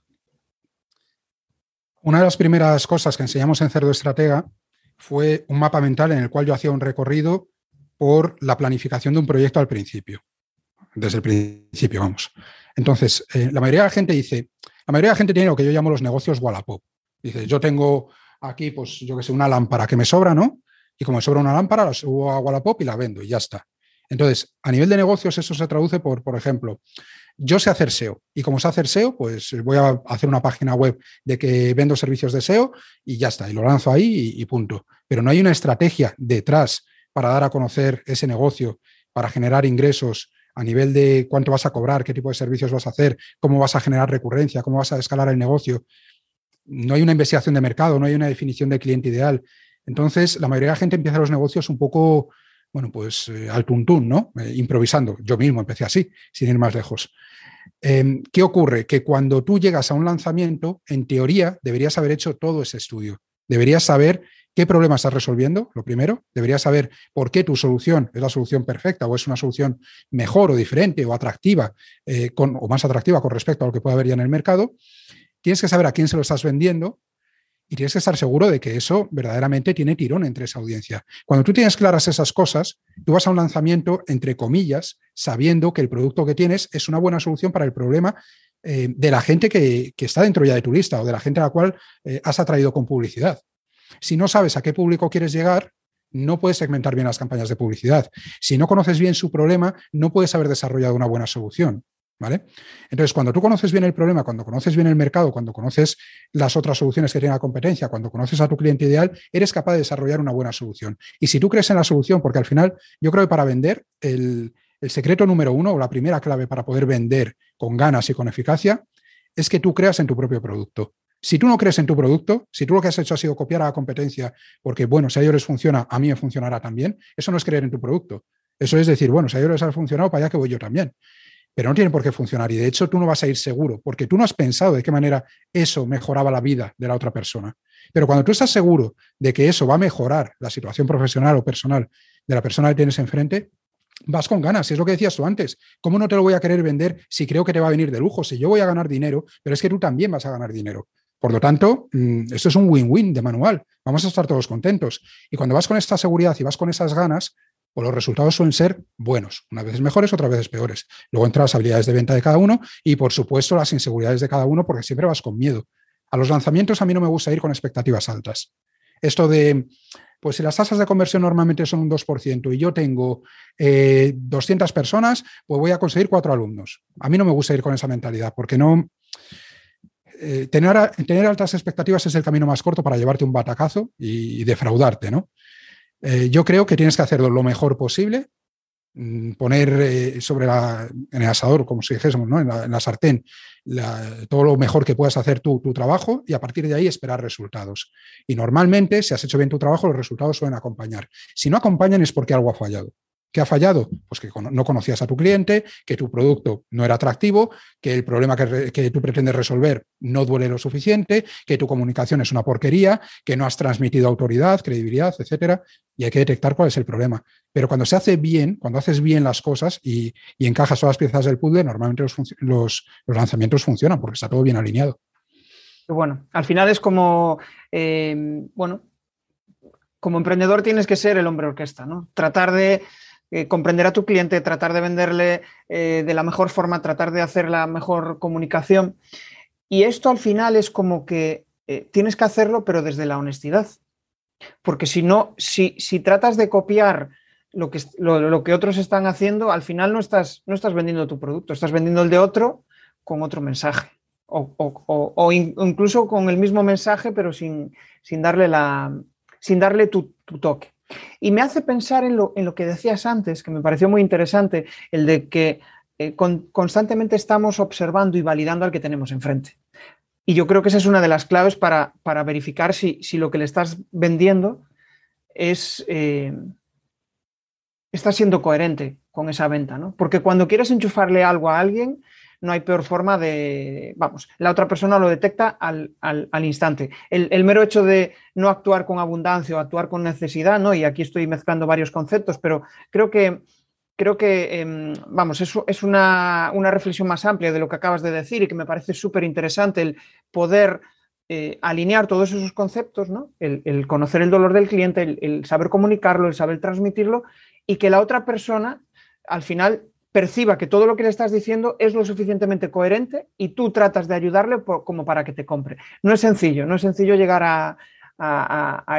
Una de las primeras cosas que enseñamos en Cerdo Estratega fue un mapa mental en el cual yo hacía un recorrido por la planificación de un proyecto al principio. Desde el principio, vamos. Entonces, la mayoría de la gente dice, la mayoría de la gente tiene lo que yo llamo los negocios Wallapop. Dice, yo tengo aquí, pues yo que sé, una lámpara que me sobra, ¿no? Y como me sobra una lámpara, la subo a Wallapop y la vendo y ya está. Entonces, a nivel de negocios, eso se traduce por, por ejemplo, yo sé hacer SEO y como sé hacer SEO, pues voy a hacer una página web de que vendo servicios de SEO y ya está, y lo lanzo ahí y punto. Pero no hay una estrategia detrás para dar a conocer ese negocio, para generar ingresos a nivel de cuánto vas a cobrar, qué tipo de servicios vas a hacer, cómo vas a generar recurrencia, cómo vas a escalar el negocio. No hay una investigación de mercado, no hay una definición de cliente ideal. Entonces, la mayoría de la gente empieza los negocios un poco, bueno, pues eh, al tuntún, ¿no? Eh, improvisando. Yo mismo empecé así, sin ir más lejos. Em, ¿Qué ocurre? Que cuando tú llegas a un lanzamiento, en teoría, deberías haber hecho todo ese estudio. Deberías saber qué problema estás resolviendo, lo primero. Deberías saber por qué tu solución es la solución perfecta o es una solución mejor o diferente o atractiva eh, o más atractiva con respecto a lo que puede haber ya en el mercado. Tienes que saber a quién se lo estás vendiendo y tienes que estar seguro de que eso verdaderamente tiene tirón entre esa audiencia. Cuando tú tienes claras esas cosas, tú vas a un lanzamiento, entre comillas, sabiendo que el producto que tienes es una buena solución para el problema eh, de la gente que, está dentro ya de tu lista o de la gente a la cual eh, has atraído con publicidad. Si no sabes a qué público quieres llegar, no puedes segmentar bien las campañas de publicidad. Si no conoces bien su problema, no puedes haber desarrollado una buena solución. ¿Vale? Entonces, cuando tú conoces bien el problema, cuando conoces bien el mercado, cuando conoces las otras soluciones que tiene la competencia, cuando conoces a tu cliente ideal, eres capaz de desarrollar una buena solución. Y si tú crees en la solución, porque al final yo creo que para vender, el, el secreto número uno o la primera clave para poder vender con ganas y con eficacia es que tú creas en tu propio producto. Si tú no crees en tu producto, si tú lo que has hecho ha sido copiar a la competencia, porque bueno, si a ellos les funciona, a mí me funcionará también, eso no es creer en tu producto. Eso es decir, bueno, si a ellos les ha funcionado, para allá que voy yo también. Pero no tiene por qué funcionar y de hecho tú no vas a ir seguro, porque tú no has pensado de qué manera eso mejoraba la vida de la otra persona. Pero cuando tú estás seguro de que eso va a mejorar la situación profesional o personal de la persona que tienes enfrente, vas con ganas, es lo que decías tú antes. ¿Cómo no te lo voy a querer vender si creo que te va a venir de lujo? Si yo voy a ganar dinero, pero es que tú también vas a ganar dinero. Por lo tanto, mm, esto es un win-win de manual. Vamos a estar todos contentos. Y cuando vas con esta seguridad y vas con esas ganas, pues los resultados suelen ser buenos, unas veces mejores, otras veces peores. Luego entran las habilidades de venta de cada uno y, por supuesto, las inseguridades de cada uno, porque siempre vas con miedo. A los lanzamientos a mí no me gusta ir con expectativas altas. Esto de, pues si las tasas de conversión normalmente son un 2% y yo tengo 200 eh, personas, pues voy a conseguir cuatro alumnos. A mí no me gusta ir con esa mentalidad, porque no, eh, tener, tener, altas expectativas es el camino más corto para llevarte un batacazo y, defraudarte, ¿no? Eh, yo creo que tienes que hacerlo lo mejor posible, mm, poner eh, sobre la, en el asador, como si dijésemos, ¿no? en, la, sartén, todo lo mejor que puedas hacer tu trabajo, y a partir de ahí esperar resultados. Y normalmente, si has hecho bien tu trabajo, los resultados suelen acompañar. Si no acompañan es porque algo ha fallado. ¿Qué ha fallado? Pues que no conocías a tu cliente, que tu producto no era atractivo, que el problema que, tú pretendes resolver no duele lo suficiente, que tu comunicación es una porquería, que no has transmitido autoridad, credibilidad, etcétera, y hay que detectar cuál es el problema. Pero cuando se hace bien, cuando haces bien las cosas y, encajas todas las piezas del puzzle, normalmente los, lanzamientos funcionan porque está todo bien alineado. Bueno, al final es como, eh, bueno, como emprendedor tienes que ser el hombre orquesta, ¿no? Tratar de eh, comprender a tu cliente, tratar de venderle eh, de la mejor forma, tratar de hacer la mejor comunicación. Y esto al final es como que eh, tienes que hacerlo, pero desde la honestidad. Porque si no, si, si tratas de copiar lo que, lo, que, otros están haciendo, al final no estás, no estás vendiendo tu producto, estás vendiendo el de otro con otro mensaje. O, incluso con el mismo mensaje, pero sin, sin darle, la, sin darle tu toque. Y me hace pensar en lo, que decías antes, que me pareció muy interesante, el de que eh, constantemente estamos observando y validando al que tenemos enfrente. Y yo creo que esa es una de las claves para, verificar si, lo que le estás vendiendo es, eh, está siendo coherente con esa venta. ¿no? Porque cuando quieres enchufarle algo a alguien, no hay peor forma de, vamos, la otra persona lo detecta al, instante. El, mero hecho de no actuar con abundancia o actuar con necesidad, ¿no? Y aquí estoy mezclando varios conceptos, pero creo que, creo que em, vamos, eso es una, reflexión más amplia de lo que acabas de decir y que me parece súper interesante el poder eh, alinear todos esos conceptos, ¿no? El, conocer el dolor del cliente, el saber comunicarlo, el saber transmitirlo y que la otra persona al final perciba que todo lo que le estás diciendo es lo suficientemente coherente y tú tratas de ayudarle como para que te compre. No es sencillo, no es sencillo llegar a,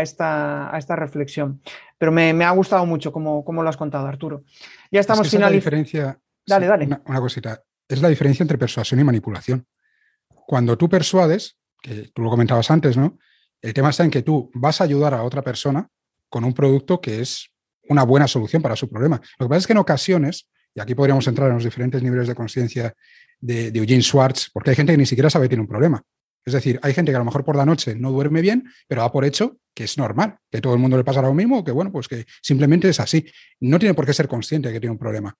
esta, esta, reflexión, pero me, ha gustado mucho como, lo has contado, Arturo. Ya estamos finalizando. diferencia. Dale, dale. Una, cosita. Es la diferencia entre persuasión y manipulación. Cuando tú persuades, que tú lo comentabas antes, ¿no? El tema está en que tú vas a ayudar a otra persona con un producto que es una buena solución para su problema. Lo que pasa es que en ocasiones y aquí podríamos entrar en los diferentes niveles de conciencia de, Eugene Schwartz, porque hay gente que ni siquiera sabe que tiene un problema. Es decir, hay gente que a lo mejor por la noche no duerme bien, pero da por hecho que es normal, que todo el mundo le pasará lo mismo, que bueno, pues que simplemente es así. No tiene por qué ser consciente de que tiene un problema.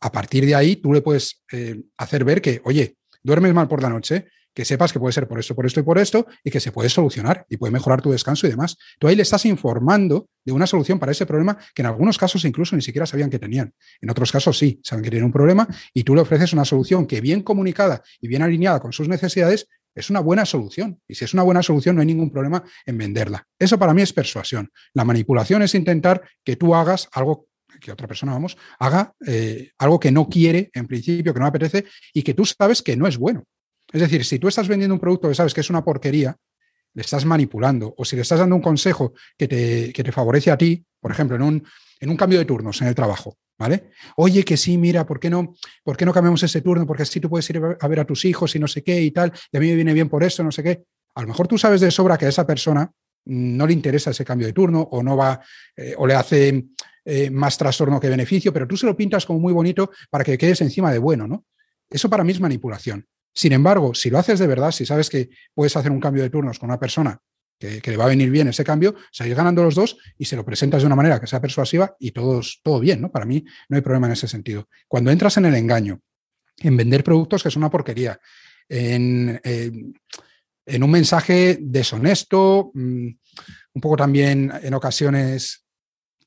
A partir de ahí, tú le puedes eh, hacer ver que, oye, duermes mal por la noche, que sepas que puede ser por esto, por esto y por esto, y que se puede solucionar y puede mejorar tu descanso y demás. Tú ahí le estás informando de una solución para ese problema que en algunos casos incluso ni siquiera sabían que tenían. En otros casos sí, saben que tienen un problema y tú le ofreces una solución que bien comunicada y bien alineada con sus necesidades es una buena solución. Y si es una buena solución, no hay ningún problema en venderla. Eso para mí es persuasión. La manipulación es intentar que tú hagas algo que otra persona, vamos, haga eh, algo que no quiere en principio, que no apetece y que tú sabes que no es bueno. Es decir, si tú estás vendiendo un producto que sabes que es una porquería, le estás manipulando. O si le estás dando un consejo que te, que te favorece a ti, por ejemplo, en un, en un cambio de turnos en el trabajo, ¿vale? Oye, que sí, mira, ¿por qué no, ¿por qué no cambiamos ese turno? Porque así tú puedes ir a ver a tus hijos y no sé qué y tal, y a mí me viene bien por eso, no sé qué. A lo mejor tú sabes de sobra que a esa persona no le interesa ese cambio de turno o no va eh, o le hace eh, más trastorno que beneficio, pero tú se lo pintas como muy bonito para que quedes encima de bueno, ¿no? Eso para mí es manipulación. Sin embargo, si lo haces de verdad, si sabes que puedes hacer un cambio de turnos con una persona que, le va a venir bien ese cambio, salir ganando los dos y se lo presentas de una manera que sea persuasiva y todos, todo bien, ¿no? Para mí no hay problema en ese sentido. Cuando entras en el engaño, en vender productos que es una porquería, en, en un mensaje deshonesto, mm, un poco también en ocasiones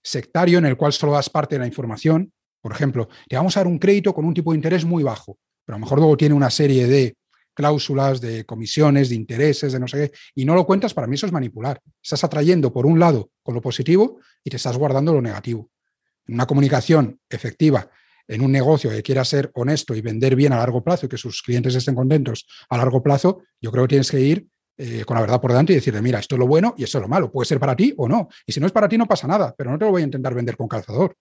sectario, en el cual solo das parte de la información. Por ejemplo, te vamos a dar un crédito con un tipo de interés muy bajo, pero a lo mejor luego tiene una serie de cláusulas, de comisiones, de intereses, de no sé qué, y no lo cuentas, para mí eso es manipular. Estás atrayendo por un lado con lo positivo y te estás guardando lo negativo. En una comunicación efectiva, en un negocio que quiera ser honesto y vender bien a largo plazo y que sus clientes estén contentos a largo plazo, yo creo que tienes que ir eh, con la verdad por delante y decirle, mira, esto es lo bueno y esto es lo malo. Puede ser para ti o no. Y si no es para ti, no pasa nada, pero no te lo voy a intentar vender con calzador.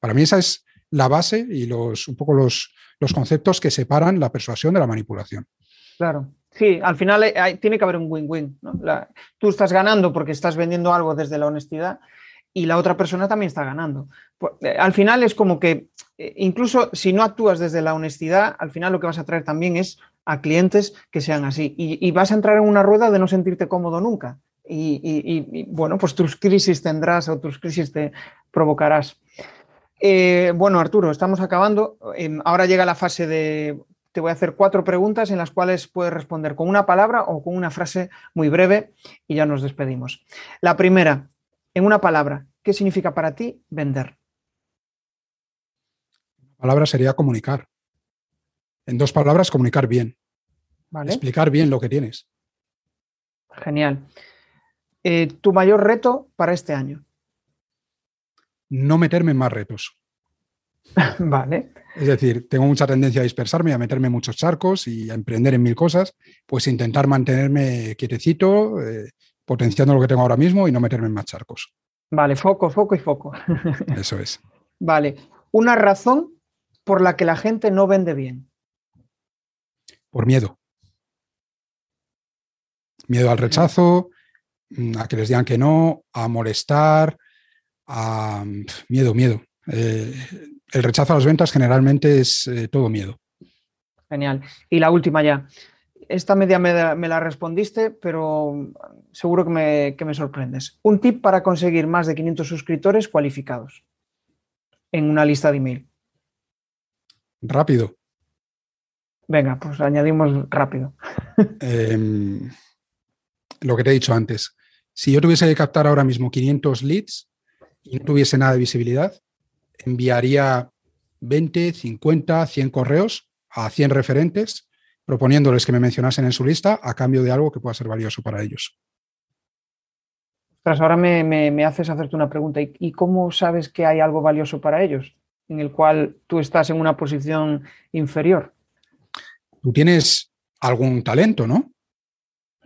Para mí esa es la base y los, un poco los, los conceptos que separan la persuasión de la manipulación. Claro. Sí, al final tiene que haber un win-win. tú estás ganando porque estás vendiendo algo desde la honestidad y la otra persona también está ganando. Pues, eh, al final es como que eh, incluso si no actúas desde la honestidad, al final lo que vas a traer también es a clientes que sean así. Y, vas a entrar en una rueda de no sentirte cómodo nunca. Y, bueno, pues tus crisis tendrás o tus crisis te provocarás. Eh, bueno, Arturo, estamos acabando. Em, ahora llega la fase de... Te voy a hacer cuatro preguntas en las cuales puedes responder con una palabra o con una frase muy breve y ya nos despedimos. La primera, en una palabra, ¿qué significa para ti vender? La palabra sería comunicar. En dos palabras, comunicar bien. Explicar bien lo que tienes. Genial. Eh, ¿Tu mayor reto para este año? No meterme en más retos. vale. Es decir, tengo mucha tendencia a dispersarme, a meterme en muchos charcos y a emprender en mil cosas, pues intentar mantenerme quietecito, eh, potenciando lo que tengo ahora mismo y no meterme en más charcos. Vale, foco, foco y foco. Eso es. Vale. Una razón por la que la gente no vende bien. Por miedo. Miedo al rechazo, mm, a que les digan que no, a molestar, miedo, miedo. Eh, el rechazo a las ventas generalmente es eh, todo miedo. Genial. Y la última ya. Esta media me, la respondiste, pero seguro que me, que me sorprendes. Un tip para conseguir más de 500 suscriptores cualificados en una lista de email. Rápido. Venga, pues añadimos rápido. Em, lo que te he dicho antes. Si yo tuviese que captar ahora mismo 500 leads y no tuviese nada de visibilidad, enviaría 20, 50, 100 correos a 100 referentes proponiéndoles que me mencionasen en su lista a cambio de algo que pueda ser valioso para ellos. Tras ahora me, haces hacerte una pregunta. ¿Y cómo sabes que hay algo valioso para ellos en el cual tú estás en una posición inferior? tú tienes algún talento, ¿no?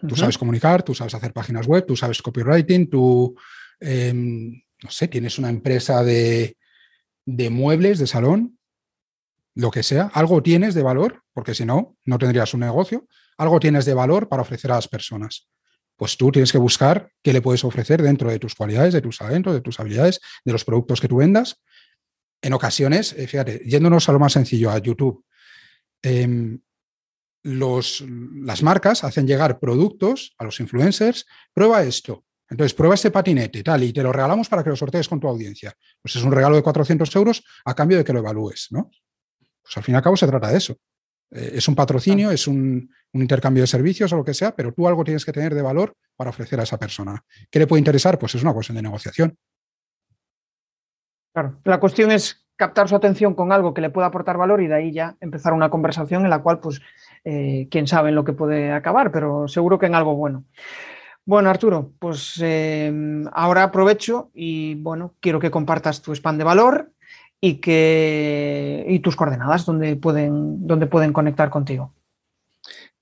Tú sabes comunicar, tú sabes hacer páginas web, tú sabes copywriting, tú, em, no sé, tienes una empresa de, de muebles, de salón, lo que sea, algo tienes de valor, porque si no, no tendrías un negocio, algo tienes de valor para ofrecer a las personas. Pues tú tienes que buscar qué le puedes ofrecer dentro de tus cualidades, de tus talentos, de tus habilidades, de los productos que tú vendas en ocasiones, eh, fíjate, yéndonos a lo más sencillo, a YouTube, em, los, las marcas hacen llegar productos a los influencers, prueba esto. Entonces, prueba este patinete y tal, y te lo regalamos para que lo sortees con tu audiencia. Pues es un regalo de 400 euros a cambio de que lo evalúes, ¿no? Pues al fin y al cabo se trata de eso. Eh, es un patrocinio, es un, intercambio de servicios o lo que sea, pero tú algo tienes que tener de valor para ofrecer a esa persona. ¿Qué le puede interesar? Pues es una cuestión de negociación. Claro, la cuestión es captar su atención con algo que le pueda aportar valor y de ahí ya empezar una conversación en la cual, pues, eh, quién sabe en lo que puede acabar, pero seguro que en algo bueno. Bueno, Arturo, pues eh, ahora aprovecho y bueno, quiero que compartas tu spam de valor y, que, y tus coordenadas donde pueden, donde pueden conectar contigo.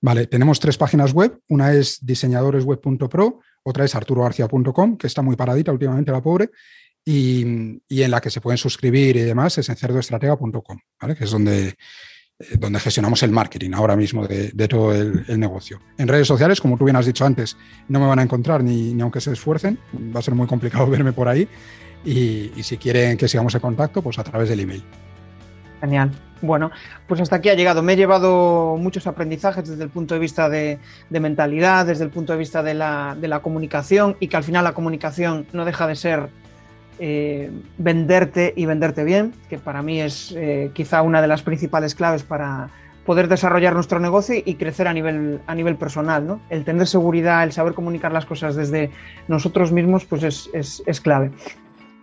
Vale, tenemos tres páginas web. Una es diseñadoresweb.pro, otra es arturogarcia.com, que está muy paradita últimamente la pobre, y, en la que se pueden suscribir y demás es en cerdoestratega.com, ¿vale? que es donde, donde gestionamos el marketing ahora mismo de, todo el, negocio. En redes sociales, como tú bien has dicho antes, no me van a encontrar ni, aunque se esfuercen, va a ser muy complicado verme por ahí. Y, si quieren que sigamos en contacto, pues a través del email. Genial. Bueno, pues hasta aquí ha llegado. Me he llevado muchos aprendizajes desde el punto de vista de, mentalidad, desde el punto de vista de la, comunicación y que al final la comunicación no deja de ser eh, venderte y venderte bien, que para mí es eh, quizá una de las principales claves para poder desarrollar nuestro negocio y crecer a nivel, a nivel personal. ¿no? El tener seguridad, el saber comunicar las cosas desde nosotros mismos, pues es, es clave.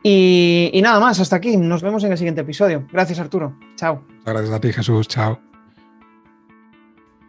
Y, nada más, hasta aquí. Nos vemos en el siguiente episodio. Gracias, Arturo. Chao. Gracias a ti, Jesús. Chao.